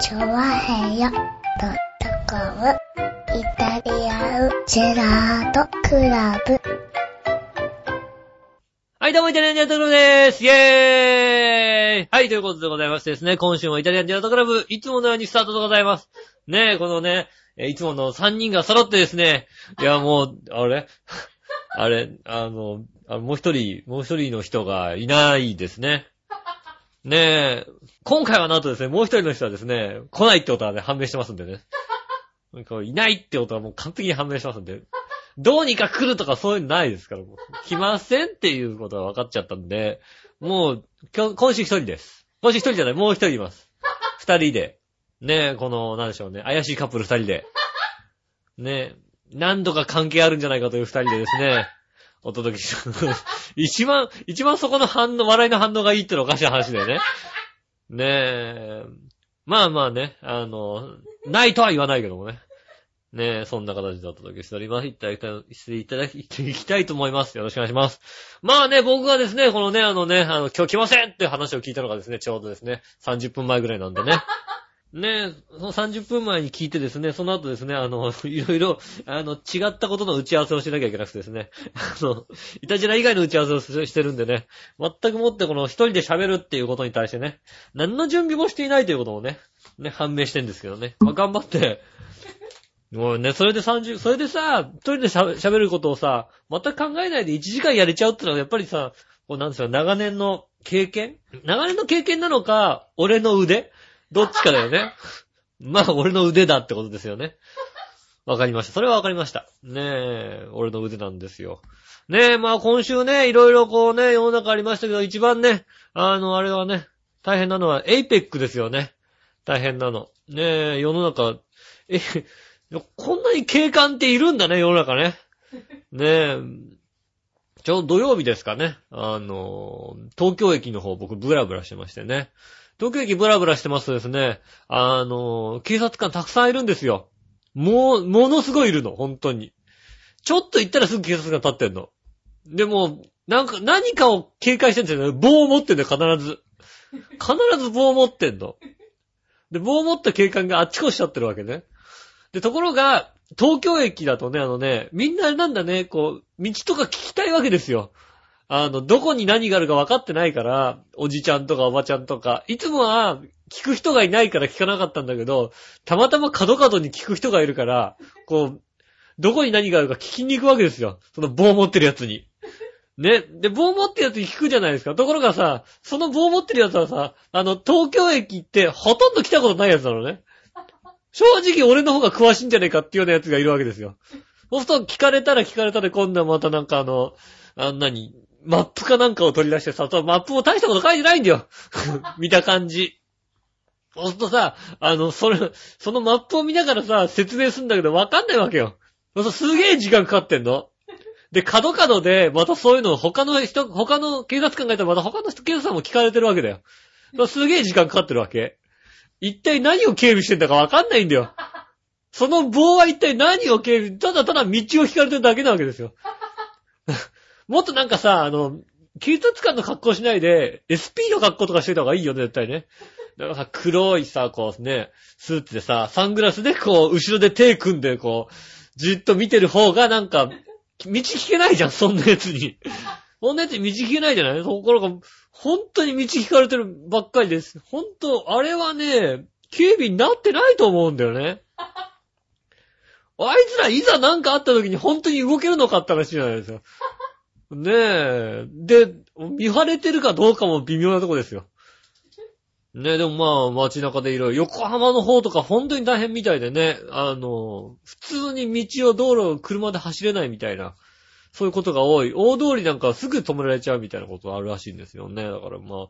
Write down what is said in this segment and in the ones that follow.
チョワヘヨドットコムイタリアンジェラートクラブ。はい、どうも、イタリアンジェラートクラブでーすイェーイはい、ということでございましてですね、今週もイタリアンジェラートクラブ、いつものようにスタートでございます。ねえ、このね、いつもの3人が揃ってですね、いや、もう、あれ？あれ、あの、あもう一人、もう一人の人がいないですね。ねえ、今回はなんとですね、もう一人の人はですね、来ないってことはね、判明してますんでね。いないってことはもう完璧に判明してますんで。どうにか来るとかそういうのないですから、もう来ませんっていうことが分かっちゃったんで、もう、今、今週一人です。今週一人じゃない、もう一人います。二人で。ねえ、この、なんでしょうね、怪しいカップル二人で。ねえ、何度か関係あるんじゃないかという二人でですね、お届けします、一番、一番そこの反応、笑いの反応がいいってのはおかしい話だよね。ねえ、まあまあね、あの、ないとは言わないけどもね。ねえ、そんな形でお届けしております。いただきたい、していただき、いきたいと思います。よろしくお願いします。まあね、僕がですね、このね、あのね、あの、今日来ませんって話を聞いたのがですね、ちょうどですね、30分前ぐらいなんでね。ねえ、その30分前に聞いてですね、その後ですね、あの、いろいろ、あの、違ったことの打ち合わせをしなきゃいけなくてですね、あの、いたじら以外の打ち合わせをしてるんでね、全くもってこの一人で喋るっていうことに対してね、何の準備もしていないということもね、ね、判明してるんですけどね。まあ、頑張って、もうね、それで30、それでさ、一人で喋ることをさ、また考えないで1時間やれちゃうってのはやっぱりさ、こうなんですよ、長年の経験？長年の経験なのか、俺の腕？どっちかだよね。まあ、俺の腕だってことですよね。わかりました。それはわかりました。ねえ、俺の腕なんですよ。ねえ、まあ今週ね、いろいろこうね、世の中ありましたけど、一番ね、あの、あれはね、大変なのは、エイペックですよね。大変なの。ねえ、世の中、え、こんなに警官っているんだね、世の中ね。ねえ、ちょうど土曜日ですかね。あの、東京駅の方僕ブラブラしてましてね。東京駅ブラブラしてますとですね、あの、警察官たくさんいるんですよ。もう、ものすごいいるの、本当に。ちょっと行ったらすぐ警察官立ってんの。でも、なんか、何かを警戒してるんですよね。棒を持ってんだよ、必ず。必ず棒を持ってんの。で、棒を持った警官があっちこしちゃってるわけね。で、ところが、東京駅だとね、あのね、みんななんだね、こう、道とか聞きたいわけですよ。あの、どこに何があるか分かってないから、おじちゃんとかおばちゃんとか、いつもは聞く人がいないから聞かなかったんだけど、たまたま角々に聞く人がいるから、こう、どこに何があるか聞きに行くわけですよ。その棒持ってるやつに。ね。で、棒持ってるやつに聞くじゃないですか。ところがさ、その棒持ってるやつはさ、あの、東京駅ってほとんど来たことないやつなのね。正直俺の方が詳しいんじゃねえかっていうようなやつがいるわけですよ。そうすると聞かれたら聞かれたで今度はまたなんかあの、あんなに、マップかなんかを取り出してさ、マップも大したこと書いてないんだよ。見た感じ。そうするとさ、あの、それ、そのマップを見ながらさ、説明するんだけどわかんないわけよ。そうするとすげえ時間かかってんの。で、角々で、またそういうのを他の人、他の警察官がいたらまた他の警察官も聞かれてるわけだよ。だすげえ時間かかってるわけ。一体何を警備してんだかわかんないんだよ。その棒は一体何を警備、ただただ道を引かれてるだけなわけですよ。もっとなんかさ、あの、警察官の格好しないで、SP の格好とかしてた方がいいよね、絶対ね。だからさ、黒いさ、こうね、スーツでさ、サングラスでこう、後ろで手組んで、こう、じっと見てる方がなんか、道聞けないじゃん、そんなやつに。そんなやつに道聞けないじゃない？ところが、本当に道聞かれてるばっかりです。本当、あれはね、警備になってないと思うんだよね。あいつらいざなんかあった時に本当に動けるのかって話じゃないですよ。ねえ。で、見張れてるかどうかも微妙なとこですよ。ねえ、でもまあ街中でいろいろ、横浜の方とか本当に大変みたいでね、あの、普通に道を道路を車で走れないみたいな、そういうことが多い。大通りなんかすぐ止められちゃうみたいなことがあるらしいんですよね。だからまあ、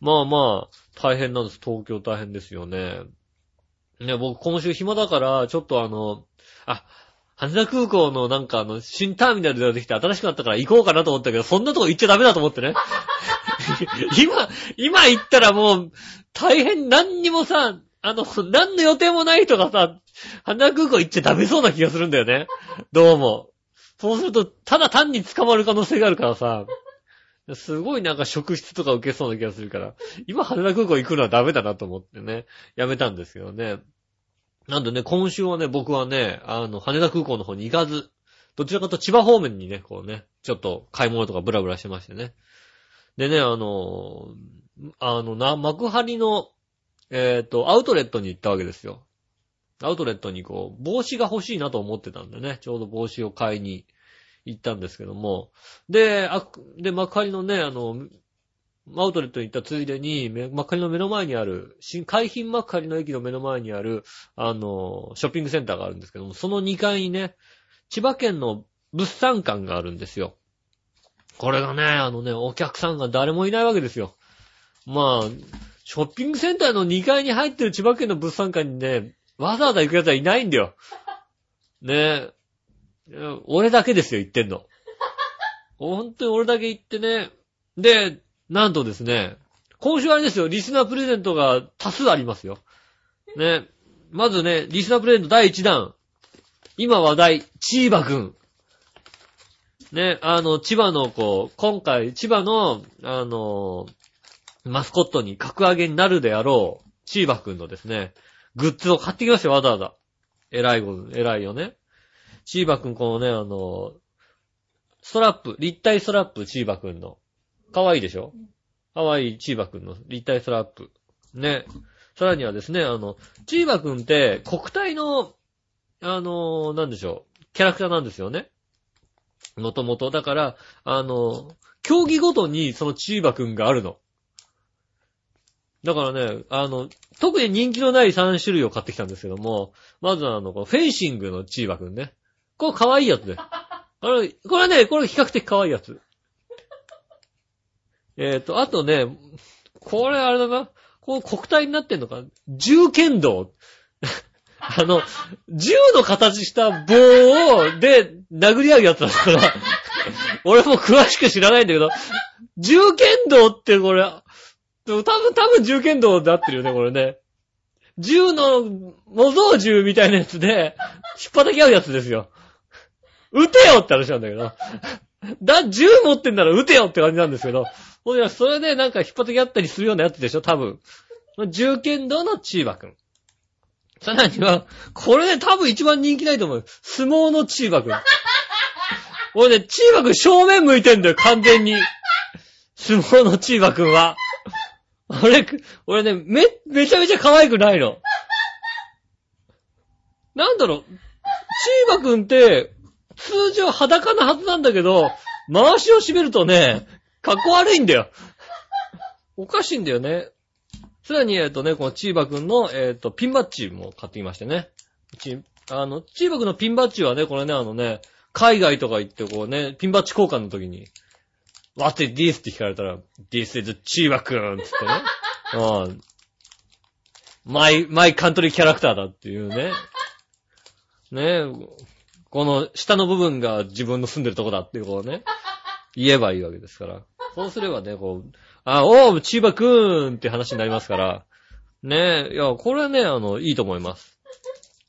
まあまあ、大変なんです。東京大変ですよね。ね、僕今週暇だから、ちょっとあの、あ、羽田空港のなんかあの、新ターミナルでできて新しくなったから行こうかなと思ったけど、そんなとこ行っちゃダメだと思ってね。今、今行ったらもう、大変何にもさ、あの、何の予定もない人がさ、羽田空港行っちゃダメそうな気がするんだよね。どうも。そうすると、ただ単に捕まる可能性があるからさ、すごいなんか職質とか受けそうな気がするから、今羽田空港行くのはダメだなと思ってね、やめたんですけどね。なんでね、今週はね、僕はね、あの、羽田空港の方に行かず、どちらかと千葉方面にね、こうね、ちょっと買い物とかブラブラしてましてね。でね、あの、あの、な、幕張の、えっ、と、アウトレットに行ったわけですよ。アウトレットにこう、帽子が欲しいなと思ってたんでね、ちょうど帽子を買いに行ったんですけども。で、あ、で、幕張のね、あの、アウトレットに行ったついでに、め幕張の目の前にある、新海浜幕張の駅の目の前にある、あの、ショッピングセンターがあるんですけども、その2階にね、千葉県の物産館があるんですよ。これがね、あのね、お客さんが誰もいないわけですよ。まあ、ショッピングセンターの2階に入ってる千葉県の物産館にね、わざわざ行く奴はいないんだよ。ねえ。俺だけですよ、行ってんの。本当に俺だけ行ってね。で、なんとですね、今週あれですよ、リスナープレゼントが多数ありますよ。ね。まずね、リスナープレゼント第1弾。今話題、チーバくん。ね、あの、千葉のこう、今回、千葉の、あの、マスコットに格上げになるであろう、チーバくんのですね、グッズを買ってきましたよ、わざわざ。偉いこと、偉いよね。チーバくん、このね、あの、ストラップ、立体ストラップ、チーバくんの。かわいいでしょ？かわいいチーバくんの立体ストラップ。ね。さらにはですね、あの、チーバくんって国体の、あの、なんでしょう、キャラクターなんですよね。もともと。だから、あの、競技ごとにそのチーバくんがあるの。だからね、あの、特に人気のない3種類を買ってきたんですけども、まずはあの、フェンシングのチーバくんね。これ可愛いやつで。あの、これはね、これ比較的可愛いやつ。えっ、と、あとね、これあれだな。こう国体になってんのか銃剣道。あの、銃の形した棒を、で、殴り合うやつだから。俺も詳しく知らないんだけど、銃剣道ってこれ、多分、多分銃剣道で合ってるよね、これね。銃の、模造銃みたいなやつで、引っ叩き合うやつですよ。撃てよって話なんだけど。だ、銃持ってんなら撃てよって感じなんですけど。ほいや、それでなんか引っ叩き合ったりするようなやつでしょ、多分。銃剣道のチーバくん。さらには、これね、多分一番人気ないと思う。相撲のチーバくん。俺ね、チーバくん正面向いてんだよ、完全に。相撲のチーバくんは。俺、俺ね、め、めちゃめちゃ可愛くないの。なんだろう、チーバくんって、通常裸なはずなんだけど、回しを締めるとね、かっこ悪いんだよ。おかしいんだよね。さらに、えっとね、このチーバくんの、えっと、ピンバッジも買ってきましてね。チあの、チーバくんのピンバッジはね、これね、あのね、海外とか行ってこうね、ピンバッジ交換の時に、What is this? って聞かれたら、This is チーバくんつってね。うん。マイ、マイカントリーキャラクターだっていうね。ねこの下の部分が自分の住んでるとこだっていうこうね、言えばいいわけですから。そうすればね、こう、あ、おう、チーバくーんって話になりますから。ねえ、いや、これね、あの、いいと思います。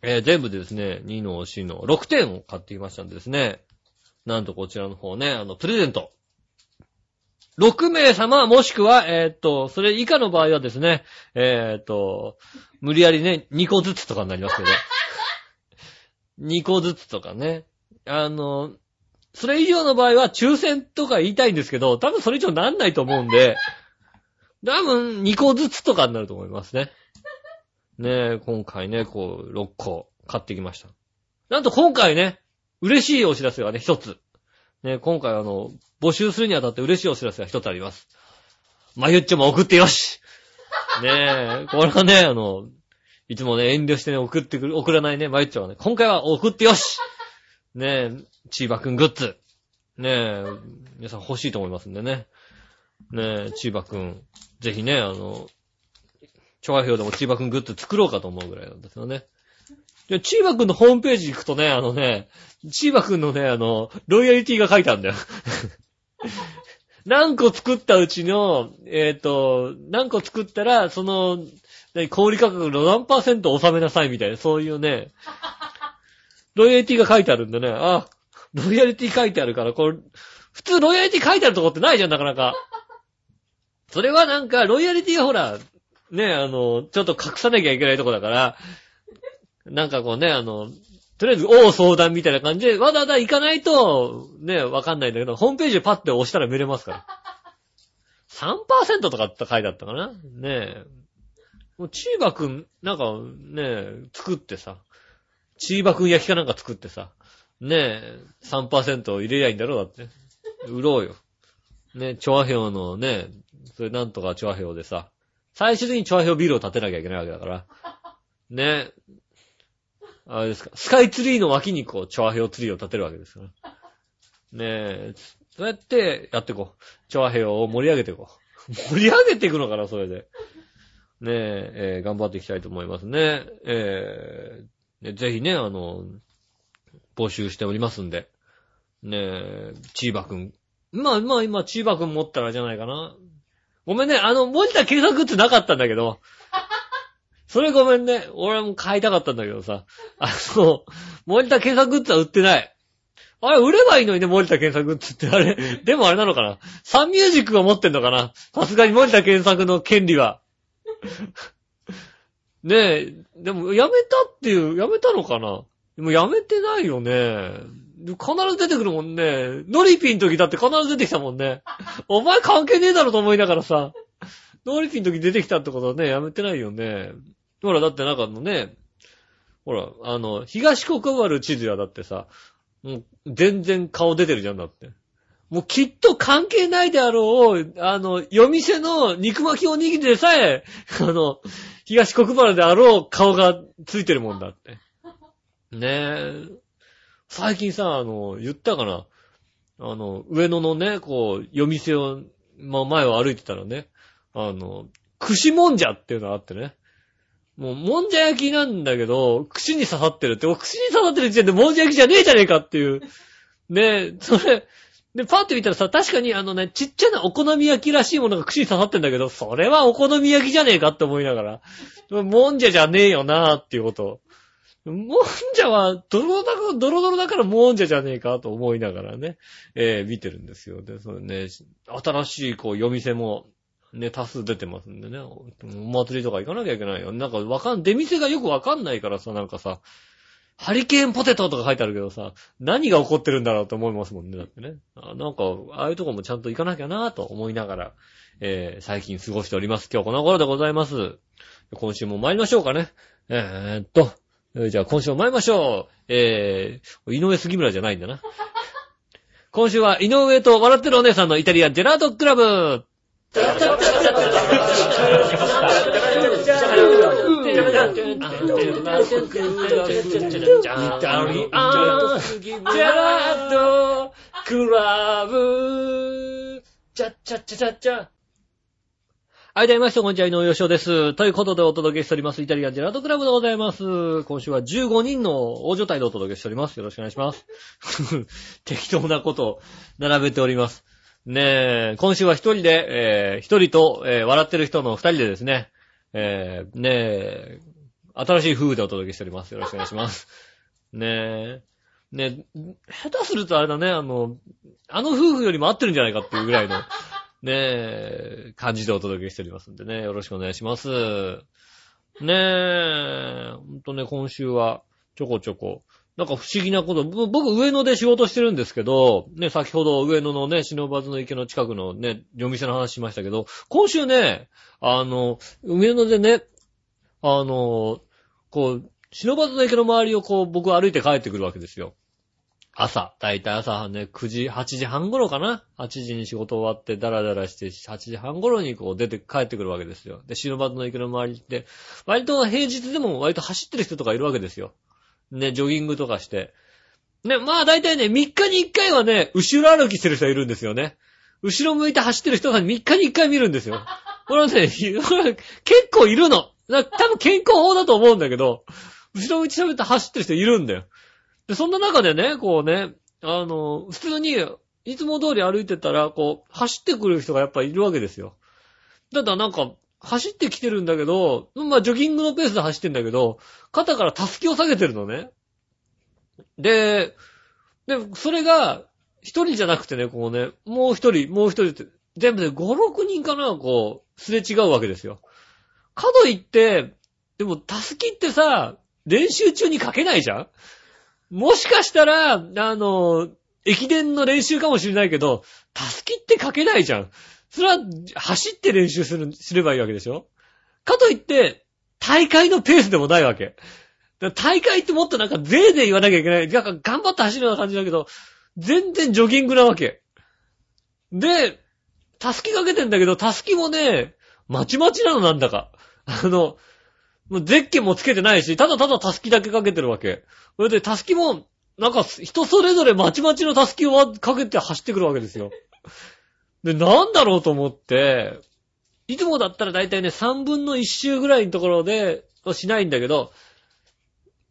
えー全部でですね、2の4の6点を買ってきましたんでですね、なんとこちらの方ね、あの、プレゼント。6名様、もしくは、えーっと、それ以下の場合はですね、えーっと、無理やりね、2個ずつとかになりますけど。2個ずつとかね。あの、それ以上の場合は抽選とか言いたいんですけど、多分それ以上なんないと思うんで、多分2個ずつとかになると思いますね。ねえ、今回ね、こう、6個買ってきました。なんと今回ね、嬉しいお知らせがね、一つ。ね、今回あの、募集するにあたって嬉しいお知らせが一つあります。まゆっちょも送ってよしねえ、これはね、あの、いつもね、遠慮してね、送ってくる、送らないね、まゆっちょはね、今回は送ってよしねえ、チーバくんグッズ。ねえ、皆さん欲しいと思いますんでね。ねえ、チーバくん、ぜひね、あの、調和表でもチーバくんグッズ作ろうかと思うぐらいなんですよね。で、チーバくんのホームページ行くとね、あのね、チーバくんのね、あの、ロイヤリティが書いてあるんだよ。何個作ったうちの、えっ、と、何個作ったら、その、何小売価格の何パーセント納めなさいみたいな、そういうね、ロイヤリティが書いてあるんでね、あ、ロイヤリティ書いてあるから、これ、普通ロイヤリティ書いてあるとこってないじゃん、なかなか。それはなんか、ロイヤリティはほら、ね、あの、ちょっと隠さなきゃいけないとこだから、なんかこうね、あの、とりあえず、大相談みたいな感じで、わざわざ行かないと、ね、わかんないんだけど、ホームページパッて押したら見れますから。3%とかって書いてあったかなねえ。もう、チーバくん、なんか、ねえ、作ってさ、チーバくん焼きかなんか作ってさ、ねえ、3%入れりゃいいんだろうだって。売ろうよ。ね、チョアヘオのね、それなんとかチョアヘオでさ、最終的にチョアヘオビルを建てなきゃいけないわけだから。ねえ。あれですか。スカイツリーの脇にこう、チョアヘオツリーを建てるわけですから。ねえ。そうやってやっていこう。チョアヘオを盛り上げていこう。盛り上げていくのかな、それで。ねえ、えー頑張っていきたいと思いますね。えーねぜひね、あの、募集しておりますんで。ねえ、チーバくん。まあまあ今、チーバくん持ったらじゃないかな。ごめんね、あの、森田検索ってなかったんだけど。それごめんね。俺も買いたかったんだけどさ。あの、森田検索グッズは売ってない。あれ、売ればいいのにね、森田検索グッズって。あれ、でもあれなのかなサンミュージックが持ってんのかなさすがに森田検索の権利は。ねえ、でも、やめたっていう、やめたのかな？でもやめてないよね。必ず出てくるもんね。ノリピンの時だって必ず出てきたもんね。お前関係ねえだろと思いながらさ。ノリピンの時出てきたってことはね、やめてないよね。ほら、だってなんかあのね、ほら、あの、東国原知事はだってさ、もう全然顔出てるじゃんだって。もうきっと関係ないであろう、あの、夜店の肉巻きおにぎりでさえ、あの、東国原であろう顔がついてるもんだって。ねえ。最近さ、あの、言ったかな？あの、上野のね、こう、夜店を、まあ、前を歩いてたらね、あの、串もんじゃっていうのがあってね。もう、もんじゃ焼きなんだけど、串に刺さってるって、お串に刺さってる時点でもんじゃ焼きじゃねえじゃねえかっていう。ねえ、それ、で、パッて見たらさ、確かにあのね、ちっちゃなお好み焼きらしいものが串に刺さってんだけど、それはお好み焼きじゃねえかって思いながら、もんじゃじゃねえよなーっていうこと。もんじゃは、ドロだから、ドロドロだからもんじゃじゃねえかと思いながらね、えー、見てるんですよ。で、それね、新しい、こう、夜店も、ね、多数出てますんでね、お祭りとか行かなきゃいけないよ。なんかわかん、出店がよくわかんないからさ、なんかさ、ハリケーンポテトとか書いてあるけどさ、何が起こってるんだろうと思いますもんね、だってね。なんか、ああいうとこもちゃんと行かなきゃなと思いながら、えー、最近過ごしております。今日この頃でございます。今週も参りましょうかね。えー、っと、じゃあ今週も参りましょう。えー、井上杉村じゃないんだな。今週は井上と笑ってるお姉さんのイタリアンジェラートクラブ。はい、どうもみなさん、こんにちは、井上洋翔です。ということでお届けしております、イタリアンジェラートクラブでございます。今週は15人の大所帯でお届けしております。よろしくお願いします。適当なことを並べております。ねえ、今週は一人で、えー一人と、えー笑ってる人の二人でです。ね、えーねえ、新しい夫婦でお届けしております。よろしくお願いします。ねえ、ねえ、下手するとあれだね、あの、あの夫婦よりも合ってるんじゃないかっていうぐらいの、ねえ、感じでお届けしておりますんでね、よろしくお願いします。ねえ、ほんとね、今週はちょこちょこ、なんか不思議なこと、僕上野で仕事してるんですけど、ね、先ほど上野のね、忍ばずの池の近くのね、夜店の話しましたけど、今週ね、あの、上野でね、あの、こう、忍ばずの池の周りをこう、僕歩いて帰ってくるわけですよ。朝、だいたい朝ね、9時、8時半頃かな ?8 時に仕事終わって、ダラダラして、8時半頃にこう出て帰ってくるわけですよ。で、忍ばずの池の周りって、割と平日でも割と走ってる人とかいるわけですよ。ね、ジョギングとかして。ね、まあ大体ね、3日に1回はね、後ろ歩きしてる人いるんですよね。後ろ向いて走ってる人が3日に1回見るんですよ。これはね、結構いるの。多分健康法だと思うんだけど、後ろ向いて喋って走ってる人いるんだよ。で、そんな中でね、こうね、あの、普通に、いつも通り歩いてたら、こう、走ってくる人がやっぱいるわけですよ。ただなんか、走ってきてるんだけど、まあ、ジョギングのペースで走ってんだけど、肩からタスキを下げてるのね。で、で、それが、一人じゃなくてね、こうね、もう一人、もう一人って、全部で5、6人かな、こう、すれ違うわけですよ。かといって、でも、たすきってさ、練習中にかけないじゃん？もしかしたら、あの、駅伝の練習かもしれないけど、たすきってかけないじゃん。それは、走って練習する、すればいいわけでしょ？かといって、大会のペースでもないわけ。大会ってもっとなんかぜいぜい言わなきゃいけない。なんか頑張って走るような感じだけど、全然ジョギングなわけ。で、たすきかけてんだけど、たすきもね、まちまちなのなんだか。あの、もうゼッケンもつけてないし、ただただたすきだけかけてるわけ。それで、たすきも、なんか人それぞれまちまちのたすきをかけて走ってくるわけですよ。で、なんだろうと思って、いつもだったらだいたいね、3分の1周ぐらいのところで、しないんだけど、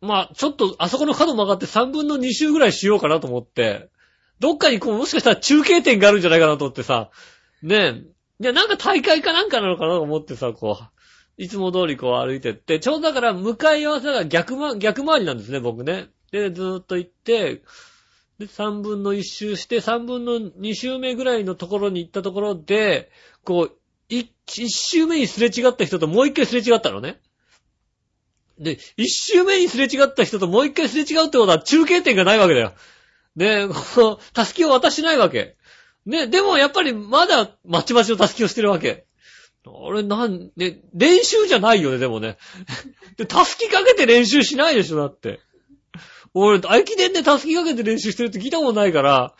まあ、ちょっと、あそこの角曲がって3分の2周ぐらいしようかなと思って、どっかにこう、もしかしたら中継点があるんじゃないかなと思ってさ、ねえ、いや、なんか大会かなんかなのかなと思ってさ、こう、いつも通りこう歩いてって、ちょうどだから向かい合わせが逆ま、逆回りなんですね、僕ね。で、ずーっと行って、で、3分の1周して、3分の2周目ぐらいのところに行ったところで、こう、1周目にすれ違った人ともう一回すれ違ったのね。で、1周目にすれ違った人ともう一回すれ違うってことは中継点がないわけだよ。で、この、たすきを渡してないわけ。ね、でもやっぱりまだまちまちのたすきをしてるわけ。あれ、なん、ね、練習じゃないよね、でもね。で、たすきかけて練習しないでしょ、だって。俺、駅伝でたすきかけて練習してるって聞いたことないから、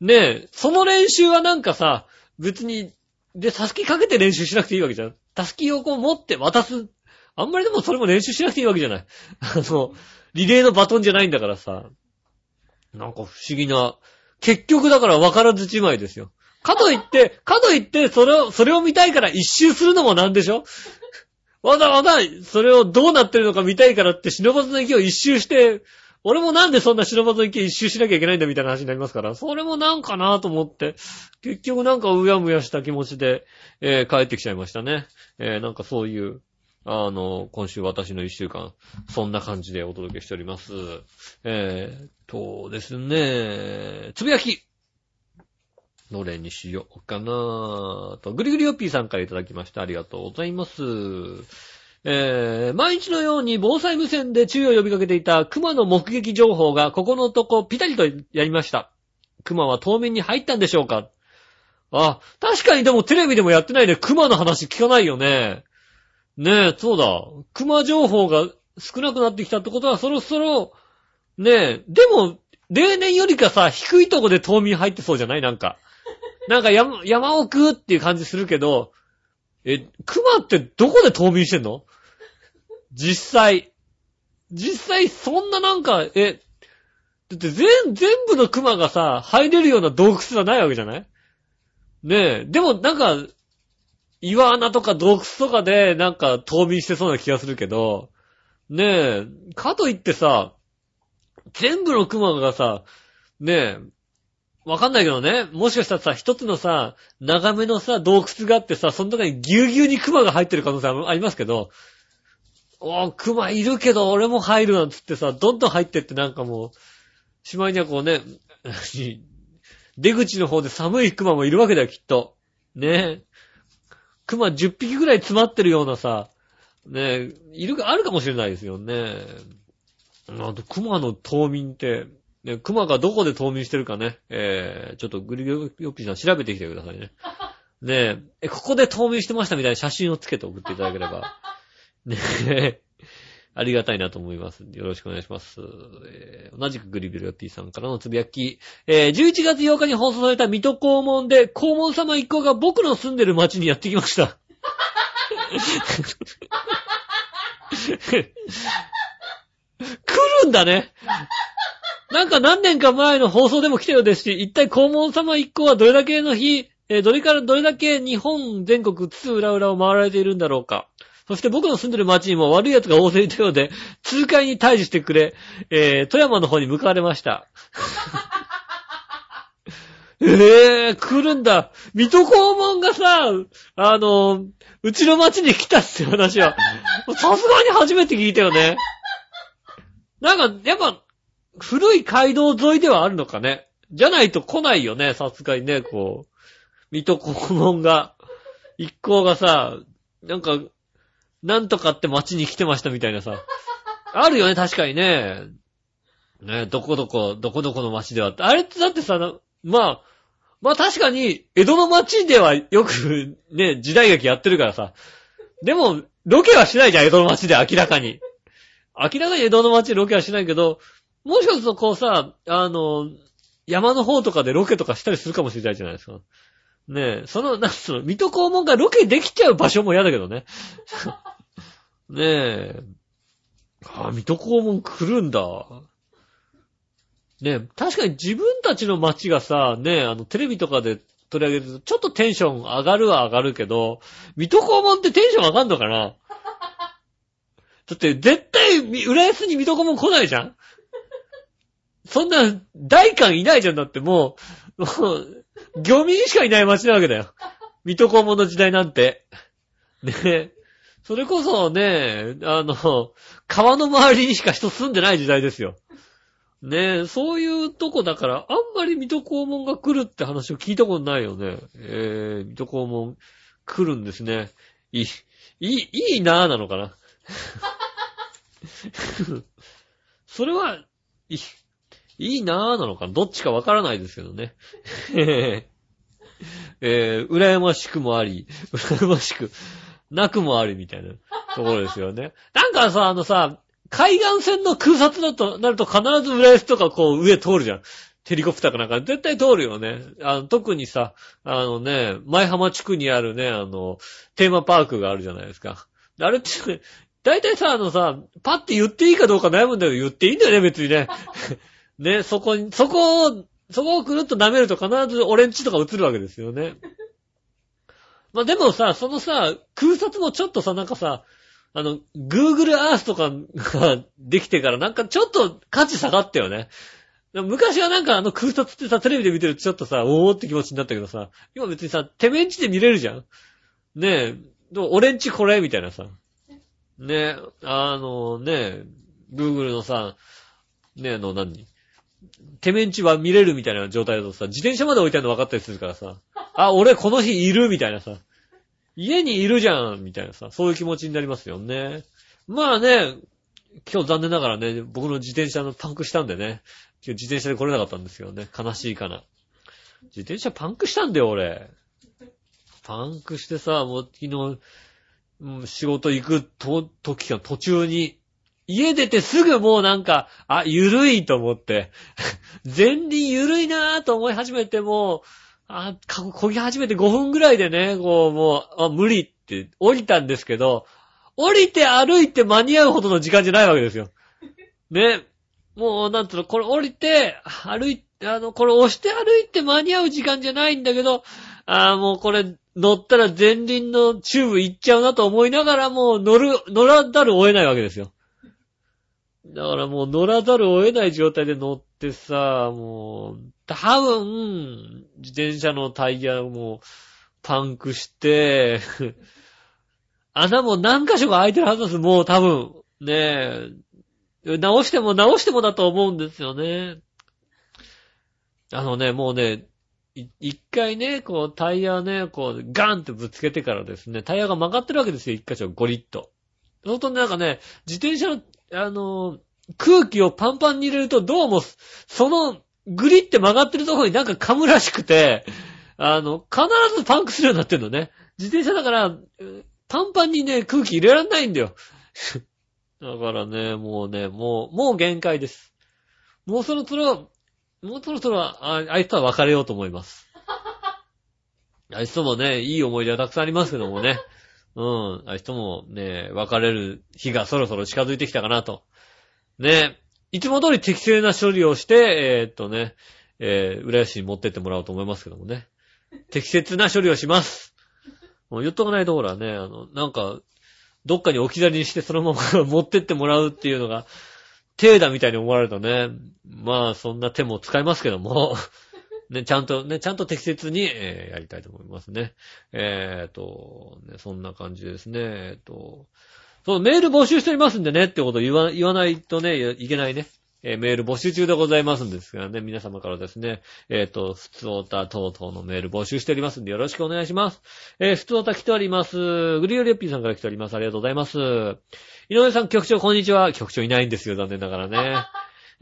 ねえ、その練習はなんかさ、別に、で、たすきかけて練習しなくていいわけじゃん。たすきをこう持って渡す。あんまりでもそれも練習しなくていいわけじゃない。あの、リレーのバトンじゃないんだからさ。なんか不思議な。結局だから分からずじまいですよ。かといって、かといって、それを、それを見たいから一周するのもなんでしょ？わざわざ、それをどうなってるのか見たいからって、忍ばずの池を一周して、俺もなんでそんな忍ばずの池一周しなきゃいけないんだみたいな話になりますから、それもなんかなと思って、結局なんかうやむやした気持ちで、えー帰ってきちゃいましたね。えーなんかそういう、あの、今週私の一週間、そんな感じでお届けしております。えーっとですね、つぶやき。どれにしようかなと、ぐりぐりよっぴーさんからいただきました。ありがとうございます。えー、毎日のように防災無線で注意を呼びかけていた熊の目撃情報がここのとこピタリとやりました。熊は冬眠に入ったんでしょうか？あ、確かにでもテレビでもやってないで熊の話聞かないよね。ねえ、そうだ。熊情報が少なくなってきたってことはそろそろ、ねえ、でも、例年よりかさ、低いとこで冬眠入ってそうじゃない？なんか。なんか山、山奥っていう感じするけど、え、熊ってどこで冬眠してんの？実際。実際そんななんか、え、だって全、全部の熊がさ、入れるような洞窟がないわけじゃない？ねえ。でもなんか、岩穴とか洞窟とかでなんか冬眠してそうな気がするけど、ねえ、かといってさ、全部の熊がさ、ねえ、わかんないけどね、もしかしたらさ、一つのさ、長めのさ、洞窟があってさ、その中にぎゅうぎゅうに熊が入ってる可能性ありますけど、おー、熊いるけど俺も入るなんつってさ、どんどん入ってってなんかもう、しまいにはこうね、出口の方で寒い熊もいるわけだよ、きっと。ねえ。熊10匹ぐらい詰まってるようなさ、ねえ、いるか、あるかもしれないですよね。あと、熊の冬眠って、ね、熊がどこで冬眠してるかね、えー、ちょっとグリグリヨッピーさん調べてきてくださいね。ねえ、え、ここで冬眠してましたみたいな写真をつけて送っていただければ、ねえ、ありがたいなと思います。よろしくお願いします。えー同じくグリグリヨッピーさんからのつぶやき、えー11月8日に放送された水戸黄門で、黄門様一行が僕の住んでる町にやってきました。来るんだね。なんか何年か前の放送でも来たようですし、一体黄門様一行はどれだけの日、えーどれからどれだけ日本全国津々浦々を回られているんだろうか。そして僕の住んでる町にも悪い奴が大勢いたようで、通会に退治してくれ、えー、富山の方に向かわれました。え えー、来るんだ。水戸黄門がさ、あの、うちの町に来たって話は、さすがに初めて聞いたよね。なんか、やっぱ、古い街道沿いではあるのかね。じゃないと来ないよね、さすがにね、こう。水戸黄門が、一行がさ、なんか、なんとかって街に来てましたみたいなさ。あるよね、確かにね。ね、どこどこ、どこどこの街では。あれってだってさ、まあ、まあ確かに、江戸の街ではよくね、時代劇やってるからさ。でも、ロケはしないじゃん、江戸の街で明らかに。明らかに江戸の街でロケはしないけど、もしかするとこうさ、あの、山の方とかでロケとかしたりするかもしれないじゃないですか。ねえ、その、なんつうの、水戸黄門がロケできちゃう場所も嫌だけどね。ねえ。あ、水戸黄門来るんだ。ねえ、確かに自分たちの街がさ、ねえ、あの、テレビとかで取り上げると、ちょっとテンション上がるは上がるけど、水戸黄門ってテンション上がんのかな？だって、絶対、浦安に水戸黄門来ないじゃん？そんな、大官いないじゃんだってもう、もう、漁民しかいない街なわけだよ。水戸黄門の時代なんて。ねそれこそね、あの、川の周りにしか人住んでない時代ですよ。ねそういうとこだから、あんまり水戸黄門が来るって話を聞いたことないよね。えー、水戸黄門来るんですね。いい、いい、いいなぁなのかな。それは、いい、いいなぁなのかどっちかわからないですけどね。えー、羨ましくもあり、羨ましく、なくもありみたいなところですよね。なんかさ、あのさ、海岸線の空撮だとなると必ず浦安とかこう上通るじゃん。ヘリコプターかなんか絶対通るよね。あの、特にさ、あのね、前浜地区にあるね、あの、テーマパークがあるじゃないですか。あれって、大体さ、あのさ、パッて言っていいかどうか悩むんだけど言っていいんだよね、別にね。ね、そこに、そこを、そこをくるっと舐めると必ず俺んちとか映るわけですよね。まあでもさ、そのさ、空撮もちょっとさ、なんかさ、あの、Google Earth とかができてからなんかちょっと価値下がったよね。昔はなんかあの空撮ってさ、テレビで見てるとちょっとさ、おーって気持ちになったけどさ、今別にさ、手面地で見れるじゃんねえ、俺んちこれみたいなさ。ねえ、あのね、Google のさ、ねえ、の何？手面地は見れるみたいな状態だとさ、自転車まで置いてあるの分かったりするからさ、あ、俺この日いるみたいなさ、家にいるじゃんみたいなさ、そういう気持ちになりますよね。まあね、今日残念ながらね、僕の自転車のパンクしたんでね、今日自転車で来れなかったんですけどね、悲しいかな。自転車パンクしたんだよ、俺。パンクしてさ、もう昨日、仕事行くと、時が途中に、家出てすぐもうなんか、あ、ゆるいと思って、前輪ゆるいなぁと思い始めても、あ、かこぎ始めて5分ぐらいでね、こう、もう、あ、無理って降りたんですけど、降りて歩いて間に合うほどの時間じゃないわけですよ。ね。もう、なんつうの、これ降りて、歩いて、あの、これ押して歩いて間に合う時間じゃないんだけど、ああ、もうこれ乗ったら前輪のチューブ行っちゃうなと思いながらもう乗る、乗らざるを得ないわけですよ。だからもう乗らざるを得ない状態で乗ってさ、もう、多分、自転車のタイヤもパンクして、穴も何箇所か開いてるはずです。もう多分、ねえ、直しても直してもだと思うんですよね。あのね、もうね、一回ね、こう、タイヤね、こう、ガンってぶつけてからですね、タイヤが曲がってるわけですよ、一箇所、ゴリッと。そうするとなんかね、自転車のあの、空気をパンパンに入れるとどうも、そのグリって曲がってるところになんか噛むらしくて、あの、必ずパンクするようになってんのね。自転車だから、パンパンにね、空気入れられないんだよ。だからね、もうね、もう、もう限界です。もうそろそろ、もうそろそろあ、あいつとは別れようと思います。あいつともね、いい思い出はたくさんありますけどもね。うん。あいつともね、別れる日がそろそろ近づいてきたかなと。ね。いつも通り適正な処理をして、えー、っとね、えー、浦安に持ってってもらおうと思いますけどもね。適切な処理をします。もう言っとかないところはね、あの、なんか、どっかに置き去りにしてそのまま 持ってってもらうっていうのが、手だみたいに思われるとね、まあそんな手も使いますけども、ね、ちゃんとね、ちゃんと適切に、えー、やりたいと思いますね。えっ、と、ね、そんな感じですね。えっ、と、そう、メール募集しておりますんでねってことを言わ、言わないとね、いけないね。えーメール募集中でございますんですがね、皆様からですね、えっ、と、普通オタ等々のメール募集しておりますんでよろしくお願いします。えー、普通オタ来ております。グリオレッピーさんから来ております。ありがとうございます。井上さん、局長、こんにちは。局長いないんですよ、残念ながらね。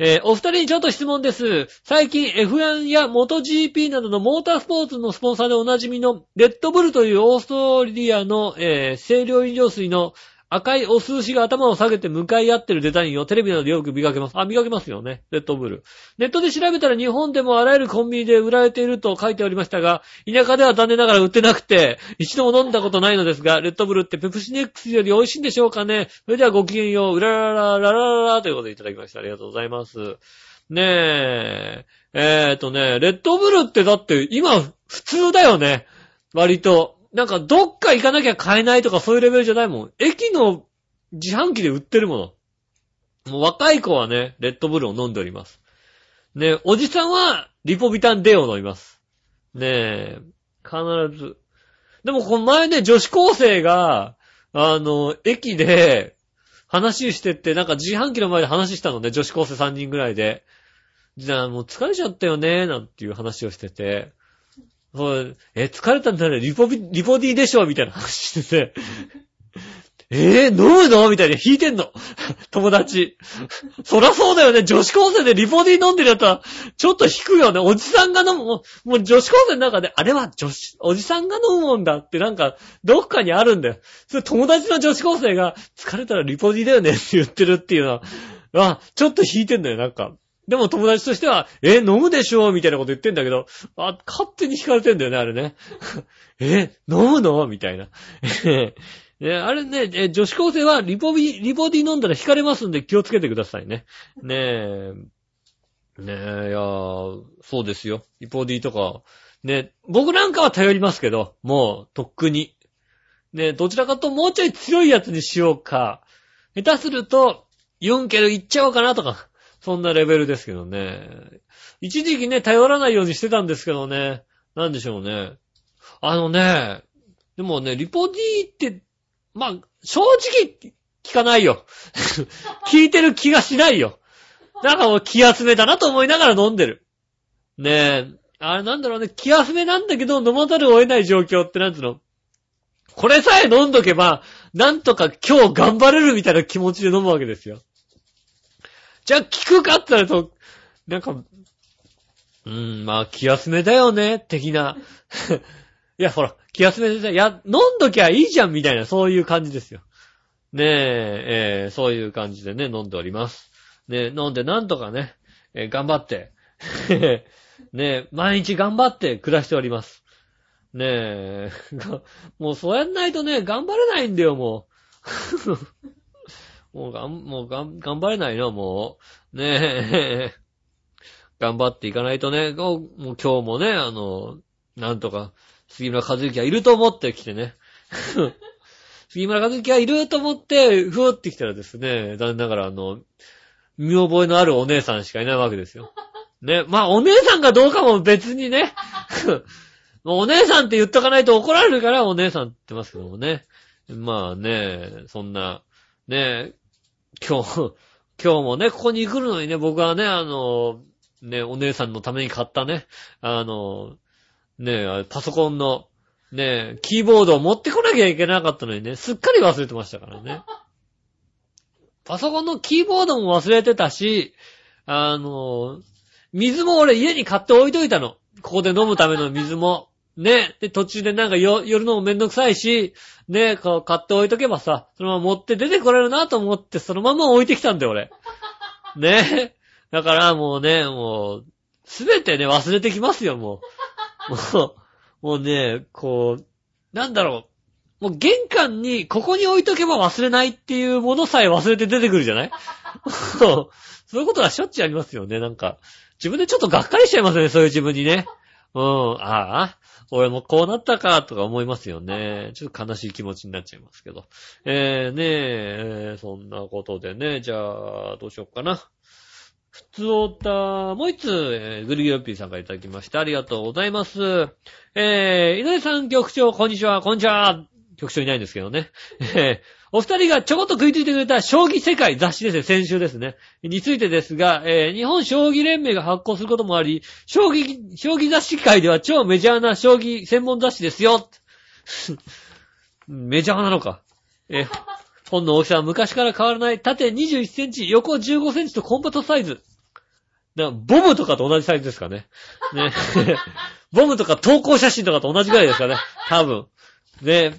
えーお二人にちょっと質問です。最近 F1 や MotoGP などのモータースポーツのスポンサーでおなじみのレッドブルというオーストリアの、えー清涼飲料水の赤いお数字が頭を下げて向かい合ってるデザインをテレビなどでよく見かけます。あ、見かけますよね。レッドブル。ネットで調べたら日本でもあらゆるコンビニで売られていると書いておりましたが、田舎では残念ながら売ってなくて、一度も飲んだことないのですが、レッドブルってペプシネックスより美味しいんでしょうかねそれではごきげんよう、うららららららららということでいただきました。ありがとうございます。ねえ。えーとね、レッドブルってだって今普通だよね。割と。なんかどっか行かなきゃ買えないとかそういうレベルじゃないもん。駅の自販機で売ってるもの。もう若い子はね、レッドブルを飲んでおります。ねおじさんはリポビタン D を飲みます。ねえ、必ず。でもこの前ね、女子高生が、あの、駅で話してって、なんか自販機の前で話したのね、女子高生3人ぐらいで。じゃあもう疲れちゃったよね、なんていう話をしてて。そうえ、疲れたんだね、リポビ、リポディでしょ？みたいな話してて。えー、飲むの？みたいに引いてんの？友達。そらそうだよね。女子高生でリポディ飲んでるやつは、ちょっと引くよね。おじさんが飲む、もうもう女子高生の中で、あれは女子、おじさんが飲むもんだってなんか、どっかにあるんだよ。それ友達の女子高生が、疲れたらリポディだよねって言ってるっていうのは、あ、ちょっと引いてんだよ、なんか。でも友達としては、え、飲むでしょ？みたいなこと言ってんだけど、あ、勝手に引かれてんだよね、あれね。え、飲むの？みたいな。ね、あれね、女子高生はリポビ、リポディ飲んだら引かれますんで気をつけてくださいね。ねえ。ねえ、いやそうですよ。リポディとか。ね、僕なんかは頼りますけど、もう、とっくに。ね、どちらかともうちょい強いやつにしようか。下手すると、ユンケル行っちゃおうかなとか、そんなレベルですけどね。一時期ね、頼らないようにしてたんですけどね。なんでしょうね。あのね、でもね、リポディって、まあ、正直、聞かないよ。聞いてる気がしないよ。なんかもう気休めだなと思いながら飲んでる。ねえ、あれなんだろうね、気休めなんだけど飲まざるを得ない状況ってなんつうの？これさえ飲んどけば、なんとか今日頑張れるみたいな気持ちで飲むわけですよ。じゃあ、聞くかってなると、なんか、うーん、まあ、気休めだよね、的な。いや、ほら、気休めで、いや、飲んどきゃいいじゃん、みたいな、そういう感じですよ。ねえ、えーそういう感じでね、飲んでおります。ねえ飲んでなんとかね、えー頑張って、ねえ毎日頑張って暮らしております。ねえ、もうそうやんないとね、頑張れないんだよ、もう。もうがん、もうがん、頑張れないの、もう。ねえ、頑張っていかないとね、もう今日もね、あの、なんとか、杉村和之はいると思ってきてね。杉村和之はいると思って、ふーってきたらですね、残念ながらあの、見覚えのあるお姉さんしかいないわけですよ。ね、まあお姉さんかどうかも別にね、お姉さんって言っとかないと怒られるからお姉さんって言ってますけどもね。まあね、そんな、ね、今日、今日もね、ここに来るのにね、僕はね、あの、ね、お姉さんのために買ったね、あの、ね、パソコンの、ね、キーボードを持ってこなきゃいけなかったのにね、すっかり忘れてましたからね。パソコンのキーボードも忘れてたし、あの、水も俺家に買って置いといたの。ここで飲むための水も。ね。で、途中でなんかよ、寄るのもめんどくさいし、ね、こう買って置いとけばさ、そのまま持って出てこれるなと思って、そのまま置いてきたんだよ、俺。ね。だからもうね、もう、すべてね、忘れてきますよ、もう。もう、もうね、こう、なんだろう。もう玄関に、ここに置いとけば忘れないっていうものさえ忘れて出てくるじゃない？そういうことがしょっちゅうありますよね、なんか。自分でちょっとがっかりしちゃいますよね、そういう自分にね。うん、ああ、俺もこうなったか、とか思いますよね。ちょっと悲しい気持ちになっちゃいますけど。えー、ねえ、えーそんなことでね、じゃあ、どうしよっかな。ふつおた、もう一つ、えーぐるぎよっぴーさんからいただきました。ありがとうございます。えー、井上さん局長、こんにちは、こんにちは。局長いないんですけどね。え ーお二人がちょこっと食いついてくれた将棋世界雑誌ですね、先週ですね。についてですが、えー日本将棋連盟が発行することもあり、将棋、将棋雑誌界では超メジャーな将棋専門雑誌ですよ。メジャーなのか。えー本の大きさは昔から変わらない縦21センチ、横15センチとコンパクトサイズ。なボムとかと同じサイズですかね。ね。ボムとか投稿写真とかと同じぐらいですかね。多分。ね。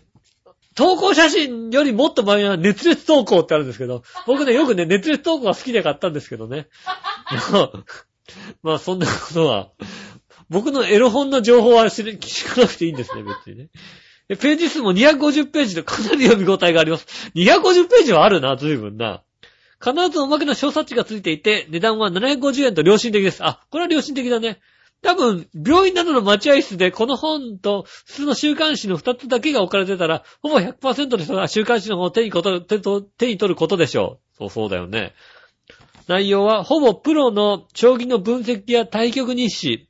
投稿写真よりもっと前は熱烈投稿ってあるんですけど、僕ね、よくね、熱烈投稿が好きで買ったんですけどね。まあ、まあそんなことは、僕のエロ本の情報は知らなくていいんですね、別にね。でページ数も250ページでかなり読み応えがあります。250ページはあるな、随分な。必ずおまけの小冊子がついていて、値段は750円と良心的です。あ、これは良心的だね。多分、病院などの待合室でこの本と普通の週刊誌の2つだけが置かれてたら、ほぼ100%の人が週刊誌の方を手にこと手と手に取ることでしょう。そうそうだよね。内容は、ほぼプロの将棋の分析や対局日誌、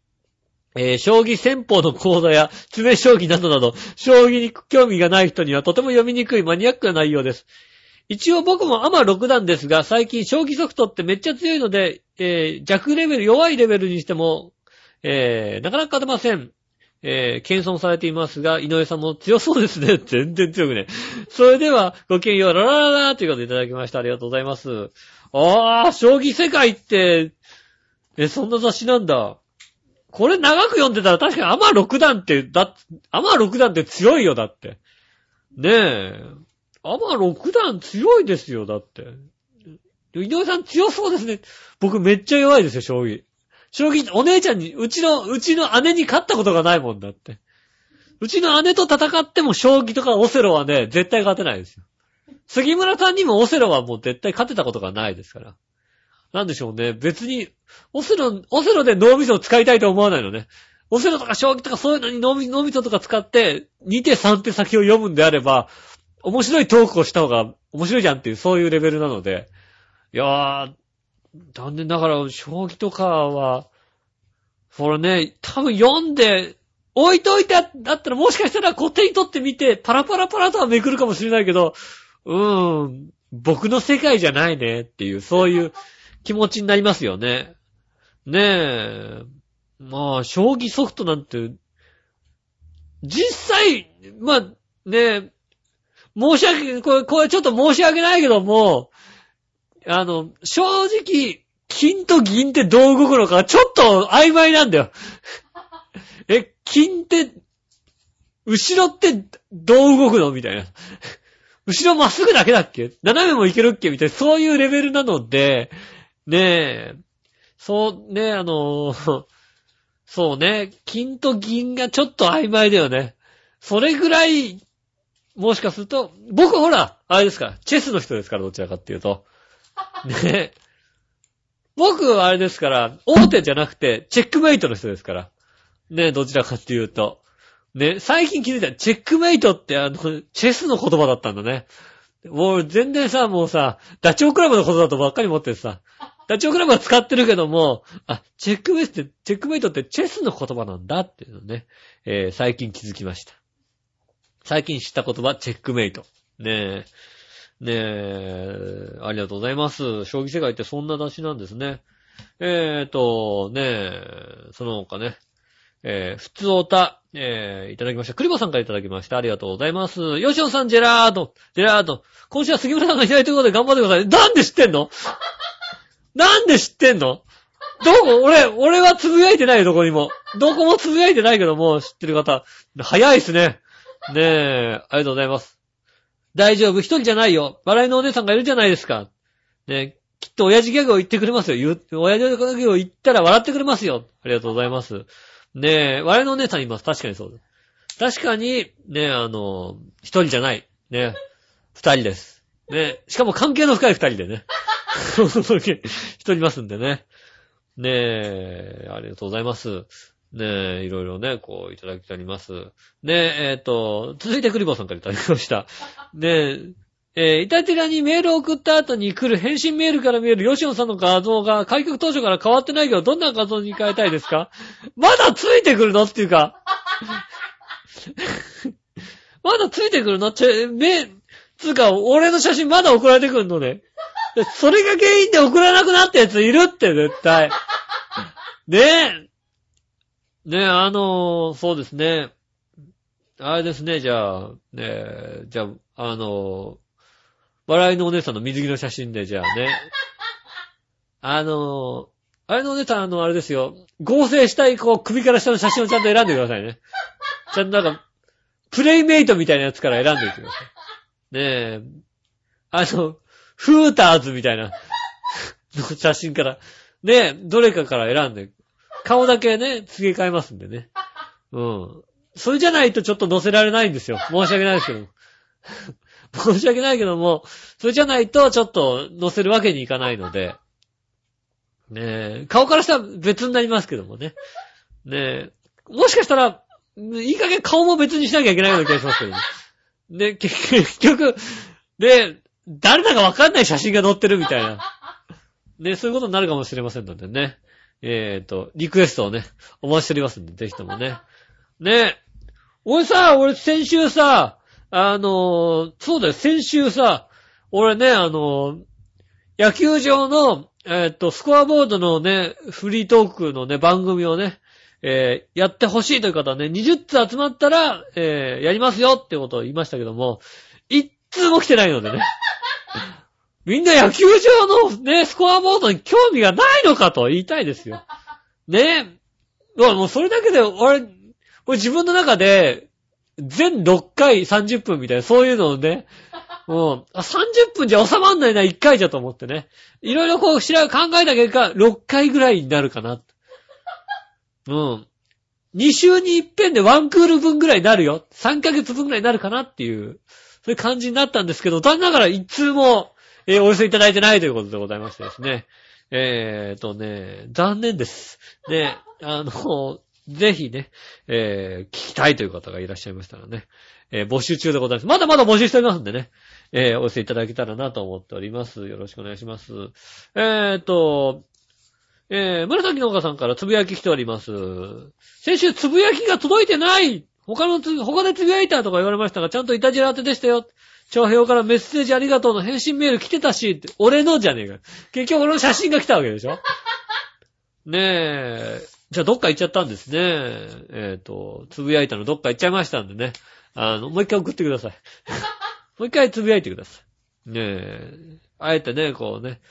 えー将棋戦法の講座や詰将棋などなど、将棋に興味がない人にはとても読みにくいマニアックな内容です。一応僕もアマ6段ですが、最近将棋ソフトってめっちゃ強いので、えー弱レベル、弱いレベルにしても、えーなかなか勝てません。えー謙遜されていますが、井上さんも強そうですね。全然強くね。それでは、ごきげんよう、ララララということでいただきました。ありがとうございます。あー、将棋世界って、え、そんな雑誌なんだ。これ長く読んでたら確かにアマ6段って、だ、アマ6段って強いよ、だって。ねえ。アマ6段強いですよ、だって。井上さん強そうですね。僕めっちゃ弱いですよ、将棋。将棋、お姉ちゃんに、うちの、うちの姉に勝ったことがないもんだって。うちの姉と戦っても将棋とかオセロはね、絶対勝てないですよ。杉村さんにもオセロはもう絶対勝てたことがないですから。なんでしょうね。別に、オセロ、オセロで脳みそを使いたいと思わないのね。オセロとか将棋とかそういうのに脳み脳みそとか使って、2手3手先を読むんであれば、面白いトークをした方が面白いじゃんっていう、そういうレベルなので。いやー、残念ながら、将棋とかは、これね、多分読んで、置いといてあったらもしかしたらこう手に取ってみて、パラパラパラとはめくるかもしれないけど、うーん、僕の世界じゃないねっていう、そういう気持ちになりますよね。ねえ。まあ、将棋ソフトなんて、実際、まあ、ねえ、申し訳、これ、これちょっと申し訳ないけども、あの、正直、金と銀ってどう動くのかちょっと曖昧なんだよ。え、金って、後ろってどう動くのみたいな。後ろまっすぐだけだっけ？斜めもいけるっけ？みたいな、そういうレベルなので、ねえ、そうねえ、あの、そうね、金と銀がちょっと曖昧だよね。それぐらい、もしかすると、僕ほら、あれですか、チェスの人ですから、どちらかっていうと。ね僕はあれですから、大手じゃなくて、チェックメイトの人ですから。ねどちらかっていうと。ね、最近気づいた。チェックメイトってあの、チェスの言葉だったんだね。もう全然さ、もうさ、ダチョウクラブのことだとばっかり持ってさ、ダチョウクラブは使ってるけども、あ、チェックメイトって、チェックメイトってチェスの言葉なんだっていうのね、えー最近気づきました。最近知った言葉、チェックメイト。ねえ。ねえ、ありがとうございます。将棋世界ってそんな雑誌なんですね。えーと、ねえ、その他ね、えー、普通おた、えー、いただきました。クリボさんからいただきました。ありがとうございます。ヨシオさん、ジェラード、ジェラード。今週は杉村さんがいないということで頑張ってください。なんで知ってんの？なんで知ってんの？どこ、俺、俺はつぶやいてないよ、どこにも。どこもつぶやいてないけども、知ってる方。早いっすね。ねえ、ありがとうございます。大丈夫、一人じゃないよ。笑いのお姉さんがいるじゃないですか。ねきっと親父ギャグを言ってくれますよ。言、親父ギャグを言ったら笑ってくれますよ。ありがとうございます。ねえ、笑いのお姉さんいます。確かにそうだ。確かに、ねえあの、一人じゃない。ねえ二人です。ねえしかも関係の深い二人でね。一人いますんでね。ねえ、ありがとうございます。ねえ、いろいろね、こう、いただきております。ねえ、えっ、と、続いてクリボーさんからいただきました。ねえ、えー、イタテラにメールを送った後に来る返信メールから見えるヨシオさんの画像が開局当初から変わってないけど、どんな画像に変えたいですか？まだついてくるの？っていうか、まだついてくるの？ちょ、め、つうか、俺の写真まだ送られてくるのね。それが原因で送らなくなったやついるって、絶対。ねえ。ねえ、あのー、そうですね。あれですね、じゃあ、ねえ、じゃあ、あのー、笑いのお姉さんの水着の写真で、じゃあね。あのー、あれのお姉さん、あの、あれですよ。合成したい、こう、首から下の写真をちゃんと選んでくださいね。ちゃんとなんか、プレイメイトみたいなやつから選んでいってください。ねえ、あの、フーターズみたいな、の写真から、ね、どれかから選んで、顔だけね、付け替えますんでね。うん。それじゃないとちょっと載せられないんですよ。申し訳ないですけど。申し訳ないけども、それじゃないとちょっと載せるわけにいかないので。ねえ、顔からしたら別になりますけどもね。ねえ、もしかしたら、いい加減顔も別にしなきゃいけないような気がしますけどね。で、結局、で、誰だかわかんない写真が載ってるみたいな。ね、そういうことになるかもしれませんのでね。えっ、ー、と、リクエストをね、お待ちしておりますんで、ぜひともね。ね俺さ、俺先週さ、あの、そうだよ、先週さ、俺ね、あの、野球場の、えっ、と、スコアボードのね、フリートークのね、番組をね、えー、やってほしいという方はね、20つ集まったら、えー、やりますよってことを言いましたけども、一通も来てないのでね。みんな野球場のね、スコアボードに興味がないのかと言いたいですよ。ねえ。もうそれだけで、俺、俺自分の中で、全6回30分みたいな、そういうのをね、もう、あ、30分じゃ収まんないな、1回じゃと思ってね。いろいろこう、調べ、考えた結果、6回ぐらいになるかな。うん。2週に一遍でワンクール分ぐらいになるよ。3ヶ月分ぐらいになるかなっていう、そういう感じになったんですけど、残念ながら一通も、えー、お寄せいただいてないということでございましてですね。えーとね、残念です。ね、あの、ぜひね、えー、聞きたいという方がいらっしゃいましたらね、えー、募集中でございます。まだまだ募集しておりますんでね、えー、お寄せいただけたらなと思っております。よろしくお願いします。えーと、えー、紫の岡さんからつぶやき来ております。先週つぶやきが届いてない他のつ、他でつぶやいたとか言われましたが、ちゃんといたじら当てでしたよ。長平からメッセージありがとうの返信メール来てたし、って、俺のじゃねえか。結局俺の写真が来たわけでしょ？ねえ。じゃあどっか行っちゃったんですね。えっ、ー、と、つぶやいたのどっか行っちゃいましたんでね。あの、もう一回送ってください。もう一回つぶやいてください。ねえ。あえてね、こうね。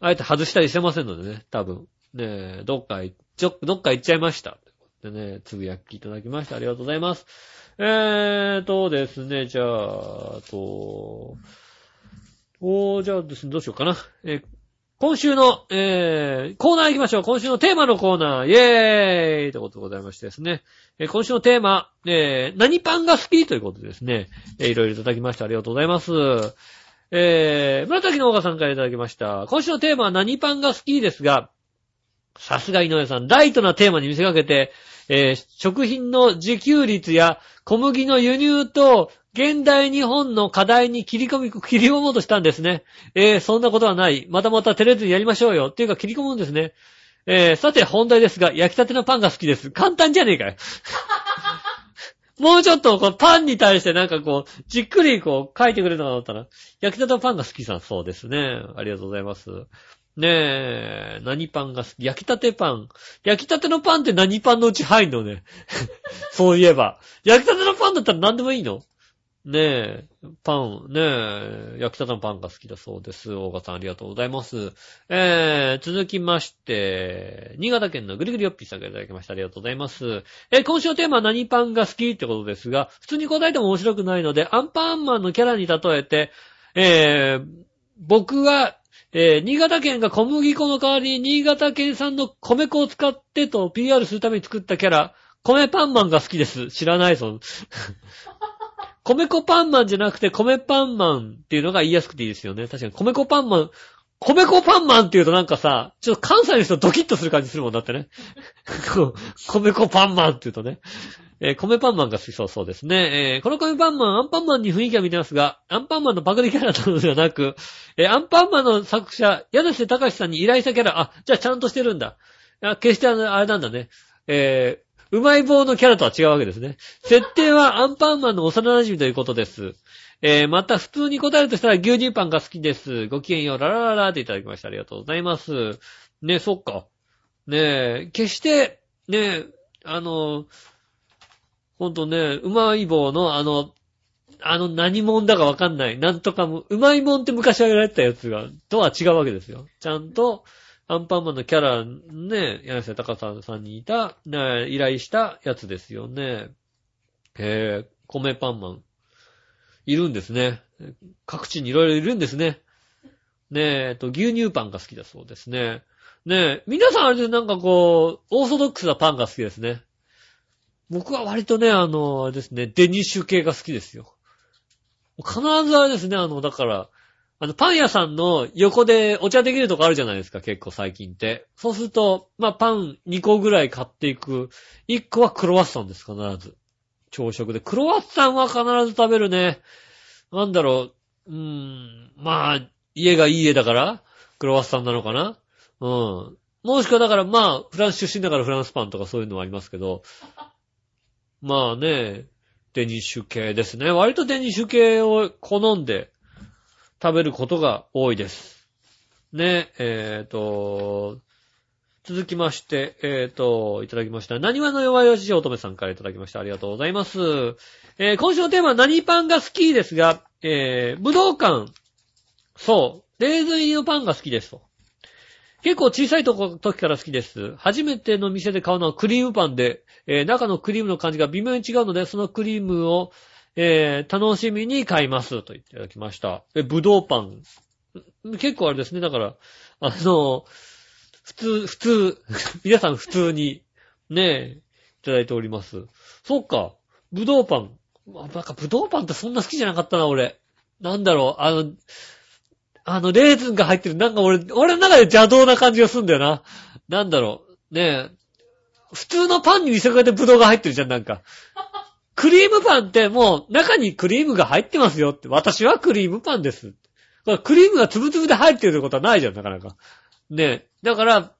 あえて外したりしてませんのでね、多分。ねえ、どっか行っちょ、どっか行っちゃいました。でね、つぶやきいただきました。ありがとうございます。えーとですね、じゃあ、と、おー、じゃあですね、どうしようかな。え今週の、えー、コーナー行きましょう。今週のテーマのコーナー、イェーイということでございましてですね。え、今週のテーマ、えー、何パンが好きということでですね。え、いろいろいただきました。ありがとうございます。えー、村崎の岡さんからいただきました。今週のテーマは何パンが好きですが、さすが井上さん、ライトなテーマに見せかけて、えー、食品の自給率や小麦の輸入と、現代日本の課題に切り込み、切り込もうとしたんですね。えー、そんなことはない。またまた照れずにやりましょうよ。っていうか切り込むんですね。えー、さて本題ですが、焼きたてのパンが好きです。簡単じゃねえかよ。もうちょっと、こう、パンに対してなんかこう、じっくりこう、書いてくれるのかと思ったら、焼きたてのパンが好きさ、そうですね。ありがとうございます。ねえ、何パンが好き？焼きたてパン。焼きたてのパンって何パンのうち入んのね？そういえば。焼きたてのパンだったら何でもいいの？ねえ、パン、ねえ、焼きたてのパンが好きだそうです。大川さんありがとうございます。えー、続きまして、新潟県のぐりぐりよっぴーさんからいただきました。ありがとうございます。えー、今週のテーマは何パンが好きってことですが、普通に答えても面白くないので、アンパンマンのキャラに例えて、えー、僕はえー、新潟県が小麦粉の代わりに新潟県産の米粉を使ってと PR するために作ったキャラ、米パンマンが好きです。知らないぞ。米粉パンマンじゃなくて米パンマンっていうのが言いやすくていいですよね。確かに米粉パンマン、米粉パンマンって言うとなんかさ、ちょっと関西の人ドキッとする感じするもんだってね。米粉パンマンって言うとね。えー、米パンマンが好きそうそうですね。えー、この米パンマン、アンパンマンに雰囲気は見てますが、アンパンマンのパクリキャラなのではなく、えー、アンパンマンの作者、柳瀬隆さんに依頼したキャラ、あ、じゃあちゃんとしてるんだ。あ決してあの、あれなんだね。えー、うまい棒のキャラとは違うわけですね。設定はアンパンマンの幼馴染ということです。えー、また普通に答えるとしたら牛乳パンが好きです。ごきげんよう、ララララっていただきました。ありがとうございます。ね、そっか。ねえ、決して、ねえ、あの、ほんとね、うまい棒のあの、あの何もんだかわかんない。なんとかも、うまいもんって昔は言われたやつが、とは違うわけですよ。ちゃんと、アンパンマンのキャラ、ね、柳瀬隆さんさんにいた、ね、依頼したやつですよね。へえ、米パンマン。いるんですね。各地にいろいろいるんですね。ねえ、っと、牛乳パンが好きだそうですね。ねえ、皆さんあれでなんかこう、オーソドックスなパンが好きですね。僕は割とね、あの、あれですね、デニッシュ系が好きですよ。必ずあれですね、あの、だから、あの、パン屋さんの横でお茶できるとこあるじゃないですか、結構最近って。そうすると、まあ、パン2個ぐらい買っていく。1個はクロワッサンです、必ず。朝食で。クロワッサンは必ず食べるね。なんだろう、うーん、まあ、家がいい家だから、クロワッサンなのかなうん。もしくはだから、まあ、フランス出身だからフランスパンとかそういうのはありますけど、まあね、デニッシュ系ですね。割とデニッシュ系を好んで食べることが多いです。ね、えっ、と、続きまして、えっ、と、いただきました。何話の弱いよし乙女さんからいただきました。ありがとうございます。えー今週のテーマは何パンが好きですが、えー、武道館。そう。レーズン入りのパンが好きですと。結構小さいとこ時から好きです。初めての店で買うのはクリームパンで、えー中のクリームの感じが微妙に違うので、そのクリームを、えー楽しみに買いますと言っていただきました。え、ぶどうパン。結構あれですね。だから、あの、普通、普通、皆さん普通に、ね、いただいております。そっか。ぶどうパン。なんかぶどうパンってそんな好きじゃなかったな、俺。なんだろう、あの、あの、レーズンが入ってる、なんか俺、俺の中で邪道な感じがするんだよな。なんだろう、ねえ。普通のパンに見せかけてブドウが入ってるじゃん、なんか。クリームパンってもう中にクリームが入ってますよって。私はクリームパンです。クリームがつぶつぶで入ってるってことはないじゃん、なかなか。ねえ。だから、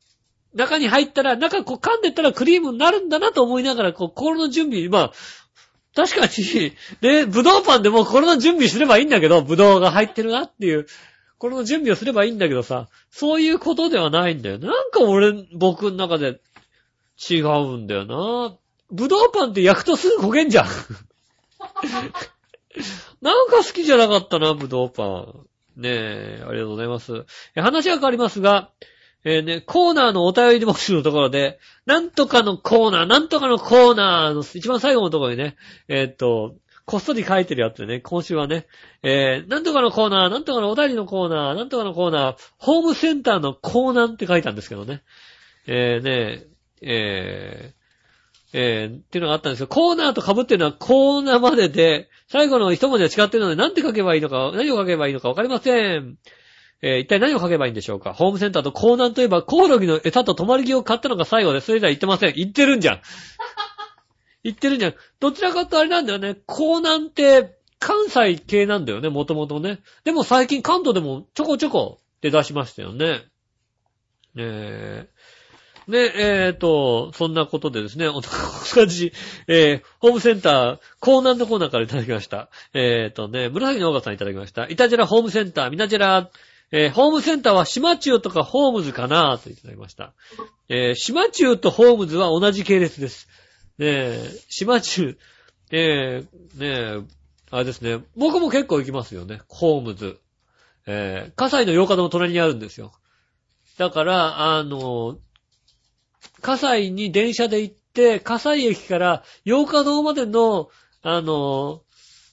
中に入ったら、中こう噛んでったらクリームになるんだなと思いながら、こう、心の準備、まあ、確かに、ね、ぶどうパンでも心の準備すればいいんだけど、ぶどうが入ってるなっていう、心の準備をすればいいんだけどさ、そういうことではないんだよ。なんか俺、僕の中で違うんだよな。ぶどうパンって焼くとすぐ焦げんじゃん。なんか好きじゃなかったな、ぶどうパン。ねえ、ありがとうございます。え話は変わりますが、えーね、コーナーのお便り募集のところで、なんとかのコーナー、なんとかのコーナーの一番最後のところにね、えーっと、こっそり書いてるやつでね、今週はね、えー、なんとかのコーナー、なんとかのお便りのコーナー、なんとかのコーナー、ホームセンターのコーナーって書いたんですけどね。えー、ね、えー、えー、っていうのがあったんですよ。コーナーと被ってるのはコーナーまでで、最後の一文字が違ってるので、なんて書けばいいのか、何を書けばいいのかわかりません。えー一体何を書けばいいんでしょうかホームセンターとコーナーといえば、コオロギの餌と止まり木を買ったのが最後で、それ以来言ってません。言ってるんじゃん。言ってるんじゃん。どちらかとあれなんだよね。コーナーって、関西系なんだよね、もともとね。でも最近関東でもちょこちょこって出しましたよね。えー、ね、えーと、そんなことでですね、お同じ、えー、ホームセンター、コーナーのコーナーからいただきました。えーとね、紫のオーガさんいただきました。イタジェラホームセンター、ミナジェラ、えー、ホームセンターは島中とかホームズかなといただきました。えー、島中とホームズは同じ系列です。ねえ、島中、えー、ねえ、あれですね、僕も結構行きますよね、ホームズ。えー、葛西の洋華堂の隣にあるんですよ。だから、あの、葛西に電車で行って、葛西駅から洋華堂までの、あの、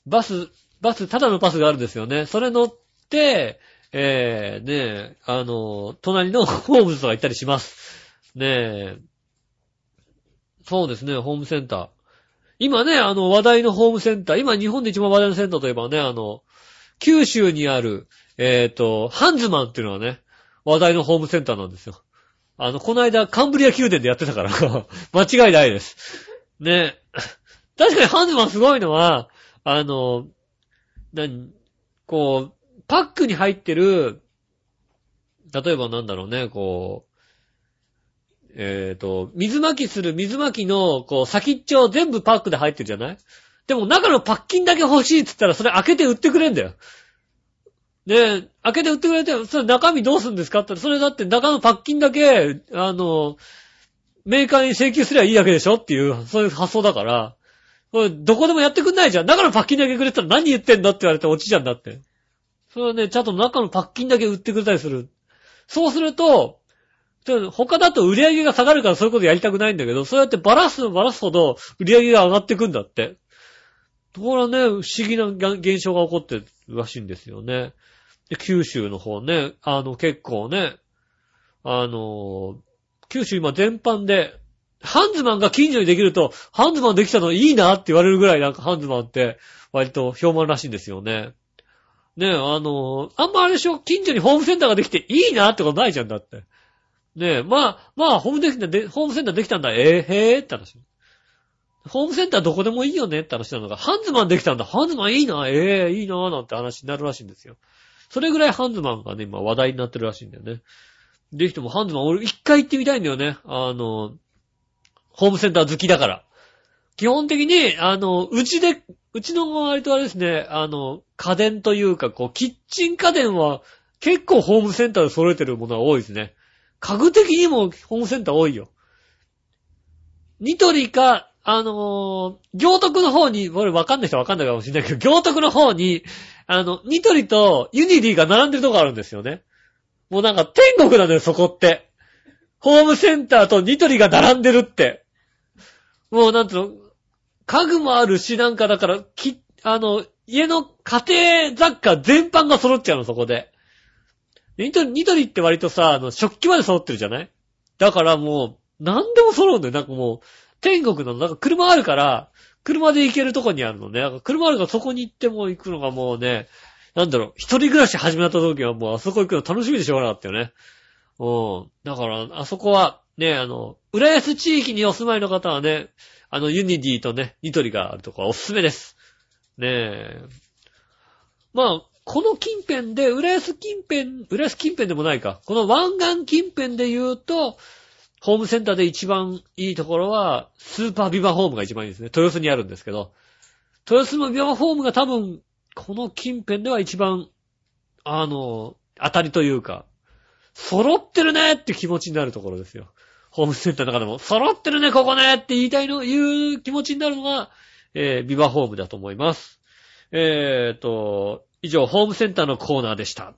バス、バス、ただのバスがあるんですよね。それ乗って、えー、ねえ、あの、隣のホームズとか行ったりします。ねえ。そうですね、ホームセンター。今ね、あの、話題のホームセンター、今日本で一番話題のセンターといえばね、あの、九州にある、えっ、と、ハンズマンっていうのはね、話題のホームセンターなんですよ。あの、この間、カンブリア宮殿でやってたから、間違いないです。ね。確かにハンズマンすごいのは、あの、何、こう、パックに入ってる、例えばなんだろうね、こう、えっ、と、水巻きする水巻きの、こう、先っちょ全部パックで入ってるじゃない？でも中のパッキンだけ欲しいって言ったらそれ開けて売ってくれんだよ。で、開けて売ってくれて、それ中身どうするんですかって言ったら、それだって中のパッキンだけ、あの、メーカーに請求すればいいだけでしょっていう、そういう発想だから、これどこでもやってくんないじゃん。中のパッキンだけくれたら何言ってんだって言われて落ちちゃうんだって。それはね、ちゃんと中のパッキンだけ売ってくれたりする。そうすると、他だと売り上げが下がるからそういうことやりたくないんだけど、そうやってバラすのバラすほど売り上げが上がってくんだって。ところがね、不思議な現象が起こってるらしいんですよね。で、九州の方ね、あの結構ね、あの、九州今全般で、ハンズマンが近所にできると、ハンズマンできたのいいなって言われるぐらいなんかハンズマンって割と評判らしいんですよね。ねえ、あの、あんまあれでしょ、近所にホームセンターができていいなってことないじゃんだって。ねえ、まあ、まあ、ホームできたで、ホームセンターできたんだ、ええへえって話。ホームセンターどこでもいいよね？って話なのが、ハンズマンできたんだ、ハンズマンいいな、ええいいな、なんて話になるらしいんですよ。それぐらいハンズマンがね、今話題になってるらしいんだよね。できてもハンズマン、俺一回行ってみたいんだよね。あの、ホームセンター好きだから。基本的に、あの、うちで、うちの割とあれですね、あの、家電というか、こう、キッチン家電は結構ホームセンターで揃えてるものが多いですね。家具的にもホームセンター多いよ。ニトリか、あのー行徳の方に、俺わかんない人はわかんないかもしれないけど、行徳の方に、あの、ニトリとユニディが並んでるとこあるんですよね。もうなんか天国なんだよ、そこって。ホームセンターとニトリが並んでるって。もうなんつうの、家具もあるし、なんかだから、き、あの、家の家庭雑貨全般が揃っちゃうの、そこで。ニトリ、ニトリって割とさ、あの、食器まで揃ってるじゃない？だからもう、何でも揃うんだよ。なんかもう、天国の。なんか車あるから、車で行けるとこにあるのね。なんか車あるからそこに行っても行くのがもうね、なんだろう、一人暮らし始めた時はもうあそこ行くの楽しみでしょうがなかったよね。うん。だから、あそこは、ね、あの、浦安地域にお住まいの方はね、あの、ユニディとね、ニトリがあるとこはおすすめです。ねえ。まあ、この近辺で、浦安近辺、浦安近辺でもないか。この湾岸近辺で言うと、ホームセンターで一番いいところは、スーパービバホームが一番いいですね。豊洲にあるんですけど。豊洲のビバホームが多分、この近辺では一番、あの、当たりというか、揃ってるねって気持ちになるところですよ。ホームセンターの中でも、揃ってるね、ここねって言いたいの、言う気持ちになるのが、えー、ビバホームだと思います。えーと、以上、ホームセンターのコーナーでした。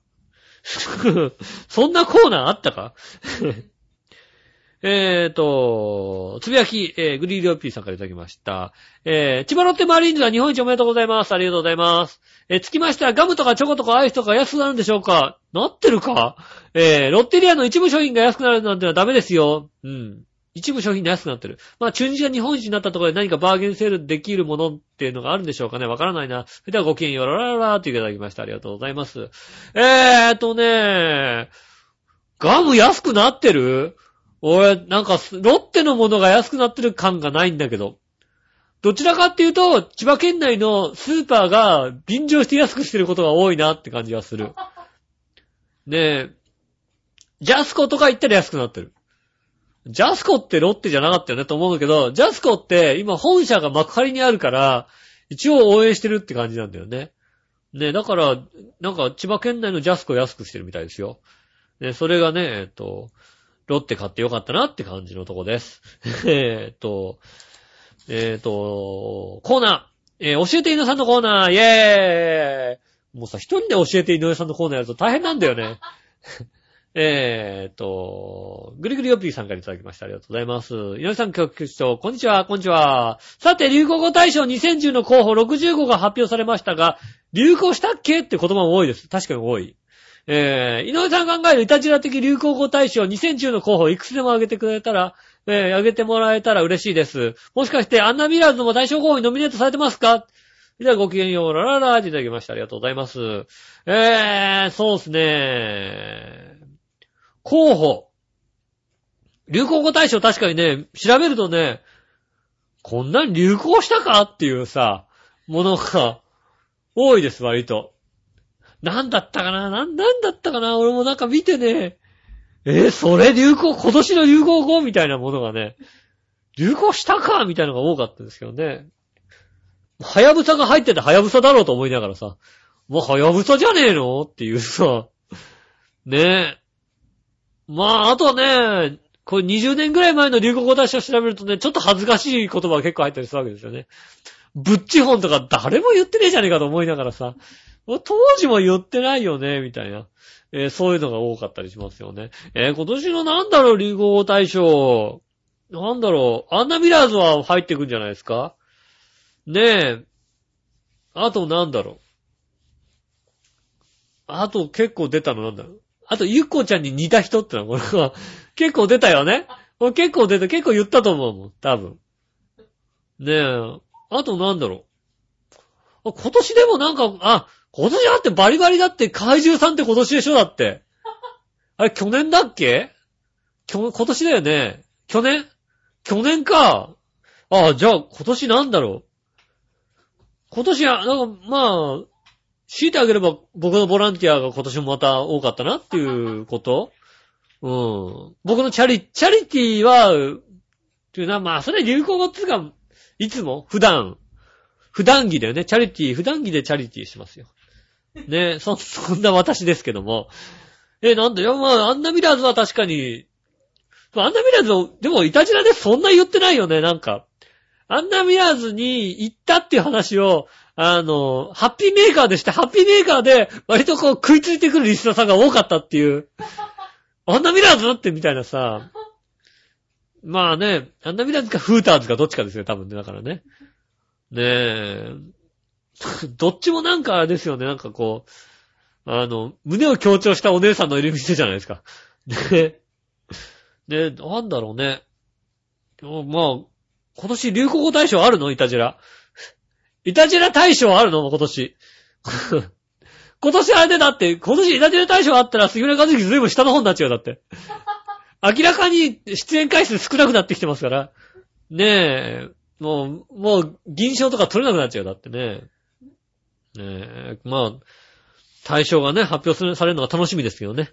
そんなコーナーあったか？えーと、つぶやき、えー、グリーリオピーさんからいただきました。えー、千葉ロッテマリーンズが日本一おめでとうございます。ありがとうございます。えー、つきましてはガムとかチョコとかアイスとか安くなるんでしょうかなってるか？えー、ロッテリアの一部商品が安くなるなんてのはダメですよ。うん。一部商品が安くなってる。まあ、中日が日本一になったところで何かバーゲンセールできるものっていうのがあるんでしょうかねわからないな。それではごきげんよう、ララララーといただきました。ありがとうございます。えーとねガム安くなってる？俺、なんか、ロッテのものが安くなってる感がないんだけど。どちらかっていうと、千葉県内のスーパーが便乗して安くしてることが多いなって感じがする。ねえ、ジャスコとか行ったら安くなってる。ジャスコってロッテじゃなかったよねと思うけど、ジャスコって今本社が幕張にあるから、一応応援してるって感じなんだよね。ねだから、なんか千葉県内のジャスコ安くしてるみたいですよ。ねそれがね、えっと、ロッテ買ってよかったなって感じのとこです。えっと、えっと、コーナー。えー教えて井上さんのコーナー、イェーイもうさ、一人で教えて井上さんのコーナーやると大変なんだよね。えーと、ぐりぐりよっぴーさんからいただきました。ありがとうございます。井上さん、局長、こんにちは、こんにちは。さて、流行語大賞2010の候補60号が発表されましたが、流行したっけって言葉も多いです。確かに多い。えー、井上さん考えるイタジラ的流行語大賞2010の候補いくつでも挙げてくれたら、えー、挙げてもらえたら嬉しいです。もしかして、アンナミラーズも大賞候補にノミネートされてますか？ではごきげんよう、ラララーっていただきました。ありがとうございます。えー、そうですね。候補。流行語大賞確かにね、調べるとね、こんなに流行したかっていうさ、ものが 多いです、割と。なんだったかななん、なんだったかな俺もなんか見てね、え、それ流行、今年の流行語みたいなものがね、流行したかみたいなのが多かったんですけどね。はやぶさが入っててはやぶさだろうと思いながらさ、もうはやぶさじゃねえのっていうさ、ねえ。まあ、あとね、これ20年ぐらい前の流行語大賞調べるとね、ちょっと恥ずかしい言葉が結構入ったりするわけですよね。ブッチ本とか誰も言ってねえじゃねえかと思いながらさ、当時も言ってないよね、みたいな。えーそういうのが多かったりしますよね。えー今年のなんだろう、流行語大賞。なんだろう、アンナミラーズは入ってくんじゃないですかねえ。あとなんだろう。あと結構出たのなんだろう。あと、ゆっこちゃんに似た人ってのは、これは、結構出たよね。これ結構出た、結構言ったと思うもん、多分。ねえ。あとなんだろう。今年でもなんか、あ、今年だってバリバリだって怪獣さんって今年でしょだって。あれ、去年だっけ？今年だよね。去年？去年か。あじゃあ今年なんだろう。今年は、なんか、まあ、強いてあげれば僕のボランティアが今年もまた多かったなっていう ことうん。僕のチャリ、チャリティーは、っていうのは、まあ、それ流行語っつうか、いつも普段、普段着だよね。チャリティー、普段着でチャリティーしますよ。ね そ、そんな私ですけども。え、なんだよ、まあ、アンナミラーズは確かに、アンナミラーズを、でも、イタジラでそんな言ってないよね、なんか。アンナミラーズに行ったっていう話を、あの、ハッピーメーカーでして、ハッピーメーカーで割とこう食いついてくるリスナーさんが多かったっていう。アンナミラーズってみたいなさ。まあね、アンナミラーズかフーターズかどっちかですよ、多分ね、だからね。ねえ。どっちもなんかあれですよね、なんかこう、あの、胸を強調したお姉さんのいる店じゃないですか。ねねなんだろうね。まあ、今年流行語大賞あるの？イタジラ。イタジラ大賞あるの？今年。今年あれでだって、今年イタジラ大賞あったら杉村和樹ずいぶん下の方になっちゃうよ、だって。明らかに出演回数少なくなってきてますから。ねえ、もう、もう、銀賞とか取れなくなっちゃうよ、だってね。ねえ、まあ、大賞がね、発表されるのが楽しみですけどね。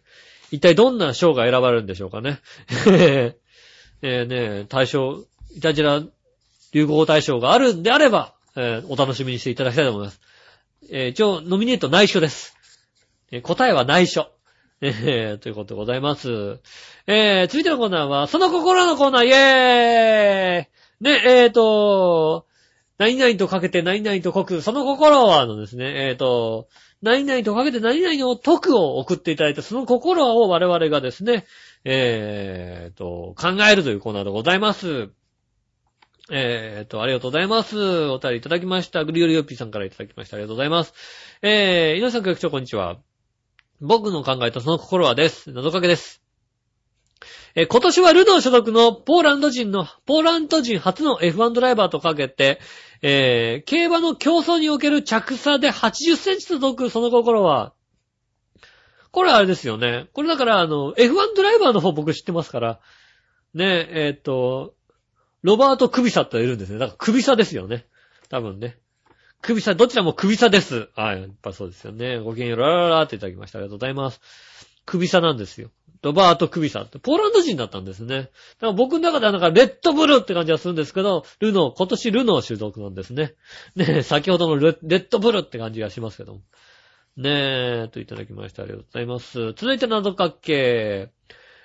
一体どんな賞が選ばれるんでしょうかね。えー、ねえ大賞、イタジラ流行語大賞があるんであれば、えーお楽しみにしていただきたいと思います。えー一応、ノミネート内緒です。えー答えは内緒。えーということでございます。えー続いてのコーナーは、その心のコーナー、イェーイね、えーと、何々とかけて何々と解く、その心はのですね、えーと、何々とかけて何々を解くを送っていただいた、その心を我々がですね、えーと、考えるというコーナーでございます。えーと、ありがとうございます。お便りいただきました。グリオリオッピーさんからいただきました。ありがとうございます。えー、井上さん局長こんにちは。僕の考えたその心はです。謎かけです。えー今年はルノー所属のポーランド人の、ポーランド人初の F1 ドライバーとかけて、えー、競馬の競争における着差で80センチと解くその心は、これあれですよね。これだから、あの、F1 ドライバーの方僕知ってますから、ね、えーっと、ロバート・クビサっているんですね。だからクビサですよね。多分ね。クビサ、どちらもクビサです。はい、やっぱそうですよね。ごきげんよう、ララララっていただきました。ありがとうございます。クビサなんですよ。ロバート・クビサって、ポーランド人だったんですね。だから僕の中ではなんか、レッドブルーって感じがするんですけど、ルノー、今年ルノー種族なんですね。ねえ、先ほどのレレッドブルーって感じがしますけども。ねえ、といただきました。ありがとうございます。続いて謎かけ。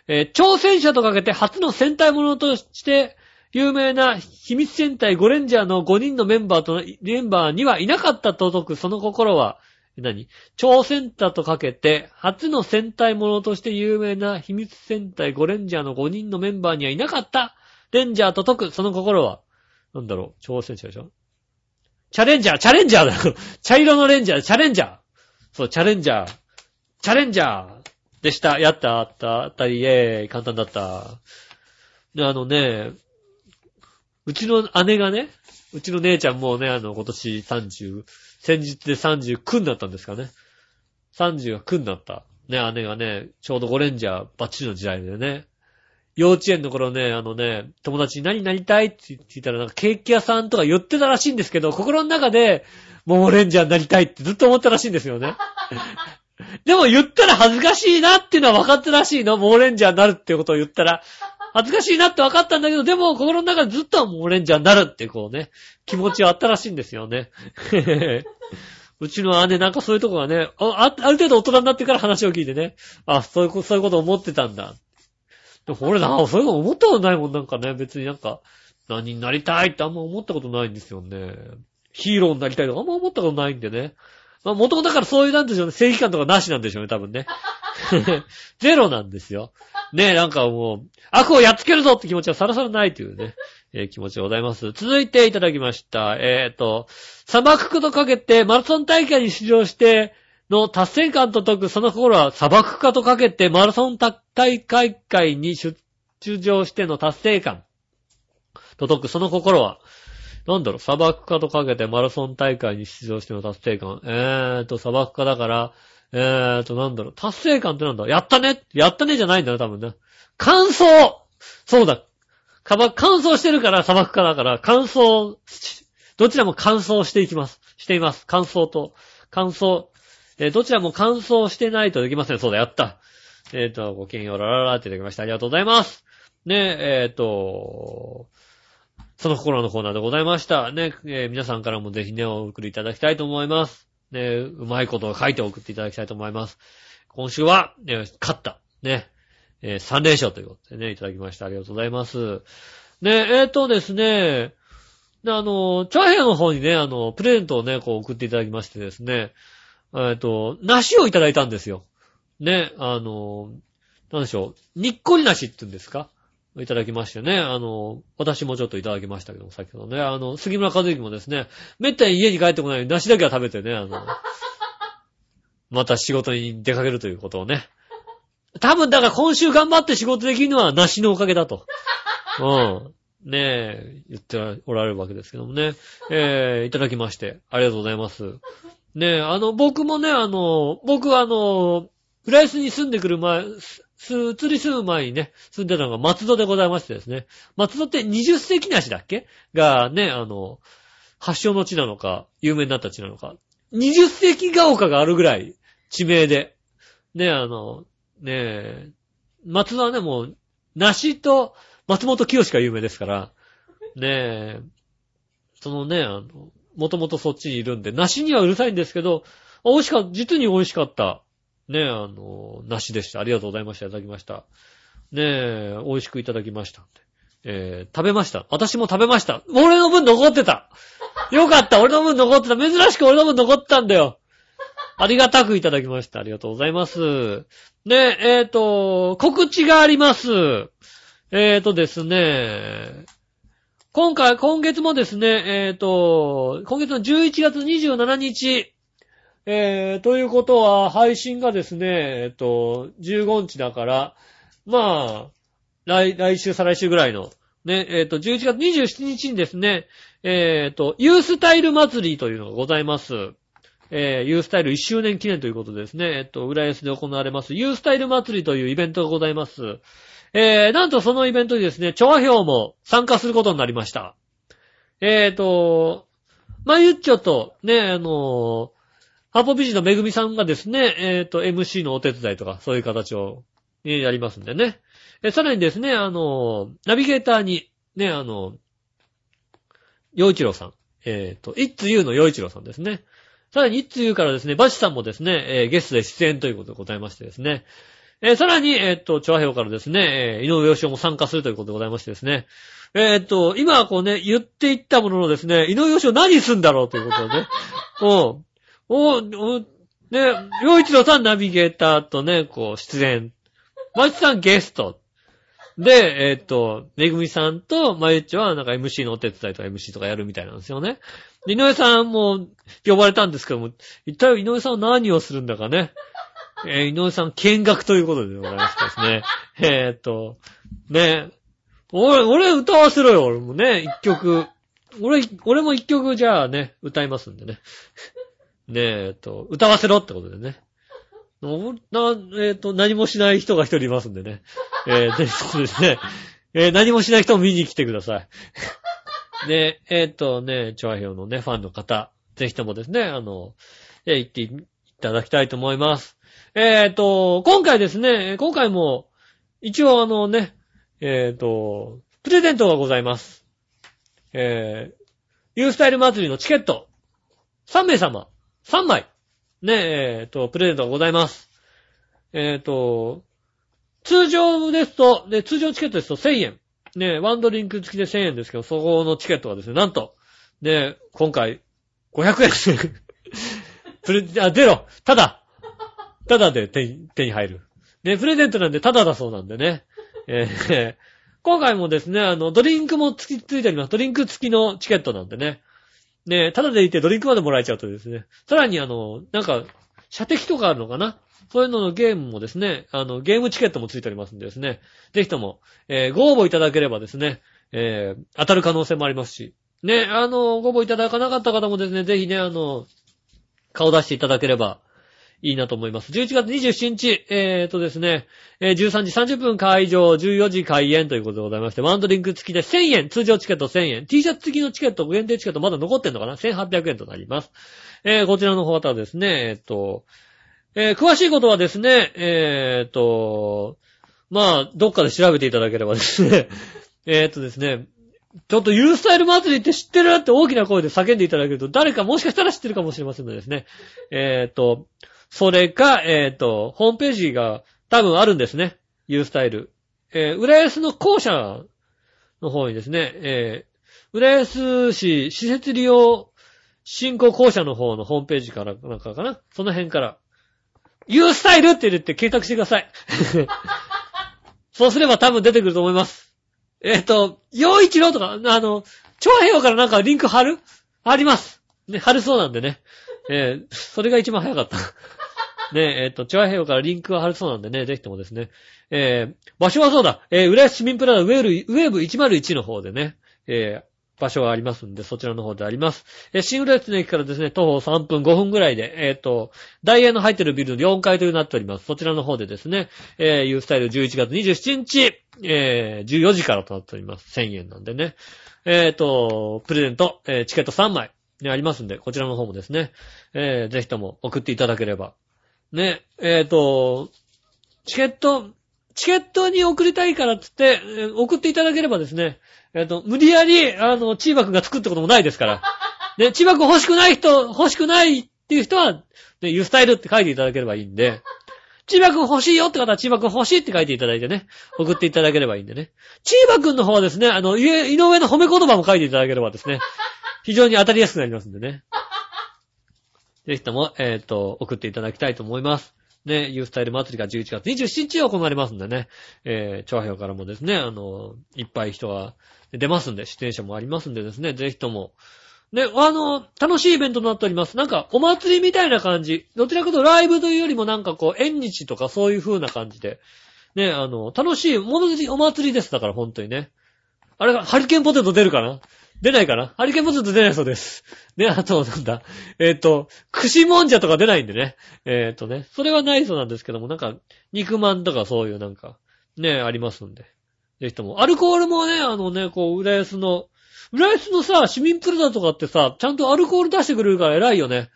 えー挑戦者とかけて初の戦隊ものとして有名な秘密戦隊ゴレンジャーの5人のメンバーと、メンバーにはいなかったと解くその心は、何？超戦隊とかけて、初の戦隊ものとして有名な秘密戦隊ゴレンジャーの5人のメンバーにはいなかったレンジャーと解くその心は、なんだろう？超戦者でしょ？チャレンジャー、チャレンジャーだよ。茶色のレンジャー、チャレンジャー。そう、チャレンジャー。チャレンジャーでした。やった、あった、あったり、イェーイ、簡単だった。で、あのね、うちの姉がね、うちの姉ちゃんもうね、あの、今年30、先日で39になったんですかね。30が9になった。ね、姉がね、ちょうどゴレンジャーバッチリの時代でね。幼稚園の頃ね、あのね、友達に何になりたいって聞いたらなんかケーキ屋さんとか言ってたらしいんですけど、心の中で、モモレンジャーになりたいってずっと思ったらしいんですよね。でも言ったら恥ずかしいなっていうのは分かったらしいの。モーレンジャーになるってことを言ったら。恥ずかしいなって分かったんだけど、でも心の中でずっとモーレンジャーになるってこうね、気持ちはあったらしいんですよね。うちの姉なんかそういうとこがね、あ、ある程度大人になってから話を聞いてね、あ、そういうこと、そういうこと思ってたんだ。でも俺な、そういうこと思ったことないもんなんかね、別になんか、何になりたいってあんま思ったことないんですよね。ヒーローになりたいとかあんま思ったことないんでね。まあ、元々だからそういうなんでしょうね。正義感とかなしなんでしょうね、多分ね。ゼロなんですよ。ねえ、なんかもう、悪をやっつけるぞって気持ちはさらさらないというね、えー、気持ちでございます。続いていただきました。えっ、ー、と、砂漠とかけてマラソン大会に出場しての達成感と解くその心は砂漠化とかけてマラソン大会会に出場しての達成感と解くその心はなんだろう、砂漠化とかけてマラソン大会に出場しての達成感。えーと、砂漠化だから、えーと、なんだろう、達成感ってなんだ？やったね？やったねじゃないんだよ、多分ね。乾燥そうだ。乾燥してるから砂漠化だから、乾燥、どちらも乾燥していきます。しています。乾燥と、乾燥。えー、どちらも乾燥してないとできません。そうだ、やった。えっ、ー、と、ごきげんよう、らららっていただきました。ありがとうございます。ねえ、えっ、ー、と、その心のコーナーでございました。ね、えー、皆さんからもぜひね、お送りいただきたいと思います。ね、うまいことを書いて送っていただきたいと思います。今週は、ね、勝った。ね、えー、3連勝ということでね、いただきました。ありがとうございます。ね、えっ、とですね、で、あの、チャーヘアの方にね、あの、プレゼントをね、こう送っていただきましてですね、えっ、と、梨をいただいたんですよ。ね、あの、なんでしょう、にっこり梨って言うんですか？いただきましてね。あの、私もちょっといただきましたけども、先ほどね。あの、杉村和之もですね、めったに家に帰ってこないように梨だけは食べてね、あの、また仕事に出かけるということをね。多分、だから今週頑張って仕事できるのは梨のおかげだと。うん。ねえ、言っておられるわけですけどもね。えー、いただきまして、ありがとうございます。ねえ、あの、僕もね、あの、僕はあの、フライスに住んでくる前、移り住む前にね、住んでたのが松戸でございましてですね。松戸って20世紀梨だっけ？がね、あの、発祥の地なのか、有名になった地なのか。20世紀が丘があるぐらい地名で。ね、あの、ね松戸はね、もう、梨と松本清が有名ですから、ねそのね、あの、もともとそっちにいるんで、梨にはうるさいんですけど、美味しかった、実に美味しかった。ねえ、あの、梨でした。ありがとうございました。いただきました。ねえ、美味しくいただきました。えー、食べました。私も食べました。俺の分残ってた。よかった。俺の分残ってた。珍しく俺の分残ってたんだよ。ありがたくいただきました。ありがとうございます。ねえ、えっ、ー、と、告知があります。えっ、ー、とですね、今回、今月もですね、えっ、ー、と、今月の11月27日、えー、ということは、配信がですね、えっと、15日だから、まあ、来、来週、再来週ぐらいの、ね、えっと、11月27日にですね、えっと、ユースタイル祭りというのがございます。えー、ユースタイル1周年記念ということですね、えっと、浦安で行われます、ユースタイル祭りというイベントがございます。えー、なんとそのイベントにですね、調和表も参加することになりました。えっ、ー、と、まゆっちょと、ね、あのハポビジのめぐみさんがですね、えっ、ー、と、MC のお手伝いとか、そういう形を、えやりますんでね。え、さらにですね、あの、ナビゲーターに、ね、あの、洋一郎さん。えっ、ー、と、いつゆうの洋一郎さんですね。さらに、いつゆうからですね、バチさんもですね、えー、ゲストで出演ということでございましてですね。えー、さらに、えっ、と、チョアヘオからですね、えー、井上義雄も参加するということでございましてですね。えっ、と、今はこうね、言っていったもののですね、井上義雄何すんだろうということでね。うん。お、お、ね、洋一郎さんナビゲーターとね、こう、出演。まちさんゲスト。で、えっ、ー、と、めぐみさんとまゆちはなんか MC のお手伝いとか MC とかやるみたいなんですよね。井上さんも呼ばれたんですけども、一体井上さんは何をするんだかね。えー、井上さん見学ということでございましたですね。えっ、と、ね、俺、俺歌わせろよ、俺もね、一曲。俺、俺も一曲じゃあね、歌いますんでね。ねえ、っと、歌わせろってことでね。な、えっ、と、何もしない人が一人いますんでね。えー、ですね。えー、何もしない人も見に来てください。で、えっ、とね、チョアヘヨのね、ファンの方、ぜひともですね、あの、えー、行っていただきたいと思います。えっ、と、今回ですね、今回も、一応あのね、えっ、と、プレゼントがございます。えー、ユースタイル祭りのチケット、3名様、3枚、ね、えっ、と、プレゼントがございます。えっ、と、通常ですと、ね、通常チケットですと1000円。ね、ワンドリンク付きで1000円ですけど、そこのチケットはですね、なんと、ね、今回、500円。プレ、あ、ゼロ。ただ。ただで手に手に入る。ね、プレゼントなんでただだそうなんでね。えー今回もですね、あの、ドリンクもつき、ついております。ドリンク付きのチケットなんでね。ね、ただでいてドリンクまでもらえちゃうとですね。さらにあの、なんか、射的とかあるのかな？そういうののゲームもですね、あの、ゲームチケットもついておりますんでですね。ぜひとも、えーご応募いただければですね、えー当たる可能性もありますし。ね、あの、ご応募いただかなかった方もですね、ぜひね、あの、顔出していただければいいなと思います。11月27日、えーとですね、えー13時30分会場、14時開演ということでございまして、ワンドリンク付きで1000円、通常チケット1000円、T シャツ付きのチケット、限定チケットまだ残ってんのかな ?1800 円となります。えーこちらの方はですね、えっと、えー詳しいことはですね、えーと、まあ、どっかで調べていただければですね、えっとですね、ちょっとユースタイル祭りって知ってる？って大きな声で叫んでいただけると、誰かもしかしたら知ってるかもしれませんのでですね。えーっと、それか、えーっと、ホームページが多分あるんですね。ユースタイル。えー、浦安の校舎の方にですね、えー、浦安市施設利用振興校舎の方のホームページから、なんかかなその辺から。ユースタイルって言って検索してください。そうすれば多分出てくると思います。えっ、と、洋一郎とか、あの、長平からなんかリンク貼る？貼ります。ね、貼るそうなんでね。えーそれが一番早かった。ねえ、えっ、と、長平からリンクが貼るそうなんでね、ぜひともですね。えー場所はそうだ。えー、浦安市民プラザウェーブ、ウェーブ101の方でね、えー場所がありますんで、そちらの方であります。えー新浦安の駅からですね、徒歩3分、5分ぐらいで、えっ、と、ダイヤの入ってるビルの4階というなっております。そちらの方でですね、えー、ユースタイル11月27日、えー、14時からとなっております。1000円なんでね。えっ、と、プレゼント、えーチケット3枚、ね、ありますんで、こちらの方もですね、えー、ぜひとも送っていただければ。ね、えっ、と、チケット、チケットに送りたいからっつって、送っていただければですね、えっ、と、無理やり、あの、チーバくんが作ったこともないですから。ね、チーバくん欲しくない人、欲しくないっていう人は、ね、ユスタイルって書いていただければいいんで、チーバくん欲しいよって方はチーバくん欲しいって書いていただいてね、送っていただければいいんでね。チーバくんの方はですね、あの、井上の褒め言葉も書いていただければですね、非常に当たりやすくなりますんでね。ぜひとも、えっ、と、送っていただきたいと思います。ね、ユースタイル祭りが11月27日行われますんでね、えー、調和表からもですね、あの、いっぱい人が出ますんで、出演者もありますんでですね、ぜひとも、ね、あの、楽しいイベントになっております。なんか、お祭りみたいな感じ。どちらかとライブというよりもなんかこう、縁日とかそういう風な感じで。ね、あの、楽しい、お祭り、お祭りです。だから本当にね。あれが、ハリケーンポテト出るかな？出ないかな？ハリケーンポテト出ないそうです。ね、あと、なんだ。えっ、と、串もんじゃとか出ないんでね。えっ、とね、それはないそうなんですけども、なんか、肉まんとかそういうなんか、ね、ありますんで。ぜひとも。アルコールもね、あのね、こう、浦安の、浦安のさ、市民プラザとかってさ、ちゃんとアルコール出してくれるから偉いよね。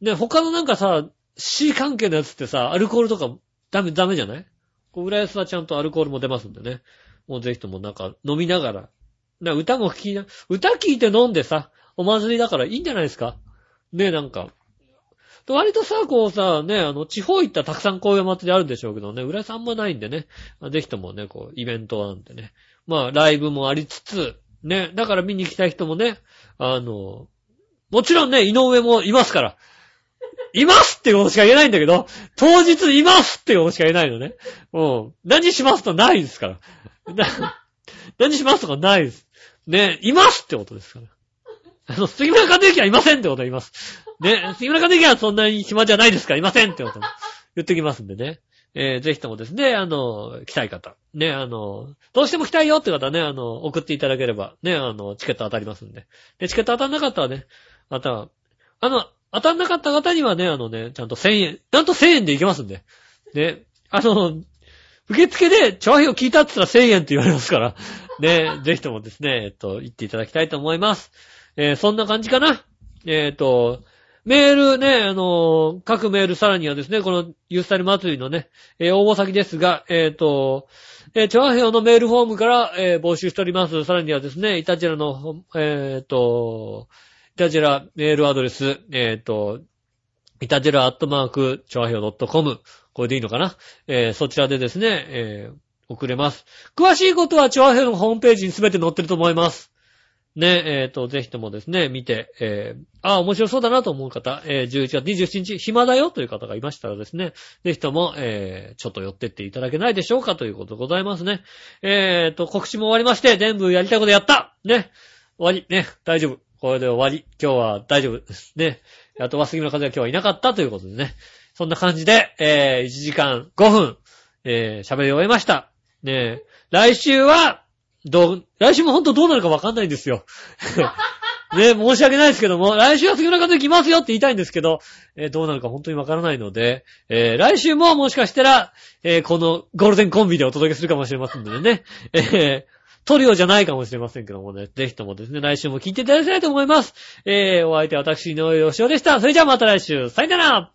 ね、他のなんかさ、C 関係のやつってさ、アルコールとかダメ、ダメじゃない？こう、浦安はちゃんとアルコールも出ますんでね。もうぜひともなんか飲みながら、な歌も聴きな、歌聴いて飲んでさ、お祭りだからいいんじゃないですか？ねえ、なんか。割とさ、こうさ、ね、あの、地方行ったらたくさんこういう祭りあるんでしょうけどね、浦安あんまないんでね、ぜひともね、こう、イベントなんでね。まあ、ライブもありつつ、ね、だから見に行きた人もね、あの、もちろんね、井上もいますから。いますってことしか言えないんだけど、当日いますってことしか言えないのね。うん。何しますとないですから。な 何しますとかないです。ね、いますってことですから。あの、杉村和之はいませんってこと言います。ね、杉村和之はそんなに暇じゃないですから、いませんってこと言ってきますんでね。えー、ぜひともですね、あの、来たい方。ね、あの、どうしても来たいよって方はね、あの、送っていただければ、ね、あの、チケット当たりますんで。で、チケット当たんなかったらね、また、あの、当たんなかった方にはね、あのね、ちゃんと1000円、なんと1000円でいけますんで。ね、あの、受付で、調和表聞いたって言ったら1000円って言われますから、ね、ぜひともですね、えっと、言っていただきたいと思います。えーそんな感じかな。えっと、メールね、あの、各メールさらにはですね、このユースタイル祭りのね、えー応募先ですが、えっ、と、えー、チョアヘオのメールフォームから、えー募集しております。さらにはですね、イタジラの、えっ、と、イタジェラメールアドレス、えっ、と、イタジェラアットマーク、チョアヘオ .com。これでいいのかな？えーそちらでですね、えー送れます。詳しいことは、チョアヘオのホームページにすべて載ってると思います。ね、えっ、と、ぜひともですね、見て、えー、あ、面白そうだなと思う方、えー、11月27日、暇だよという方がいましたらですね、ぜひとも、えー、ちょっと寄ってっていただけないでしょうかということでございますね。えっ、と、告知も終わりまして、全部やりたいことやったね、終わり、ね、大丈夫。これで終わり。今日は大丈夫です。ね。あとは杉村和也今日はいなかったということでね。そんな感じで、えー、1時間5分、えー、喋り終えました。ねえ、来週は、どう、来週も本当どうなるかわかんないんですよ。ね、申し訳ないですけども、来週は杉村和之来ますよって言いたいんですけど、えーどうなるか本当にわからないので、えー来週ももしかしたら、えーこのゴールデンコンビでお届けするかもしれませんのでね、えートリオじゃないかもしれませんけどもね、ぜひともですね、来週も聞いていただきたいと思います。えーお相手は私、井上義雄でした。それじゃあまた来週、さよなら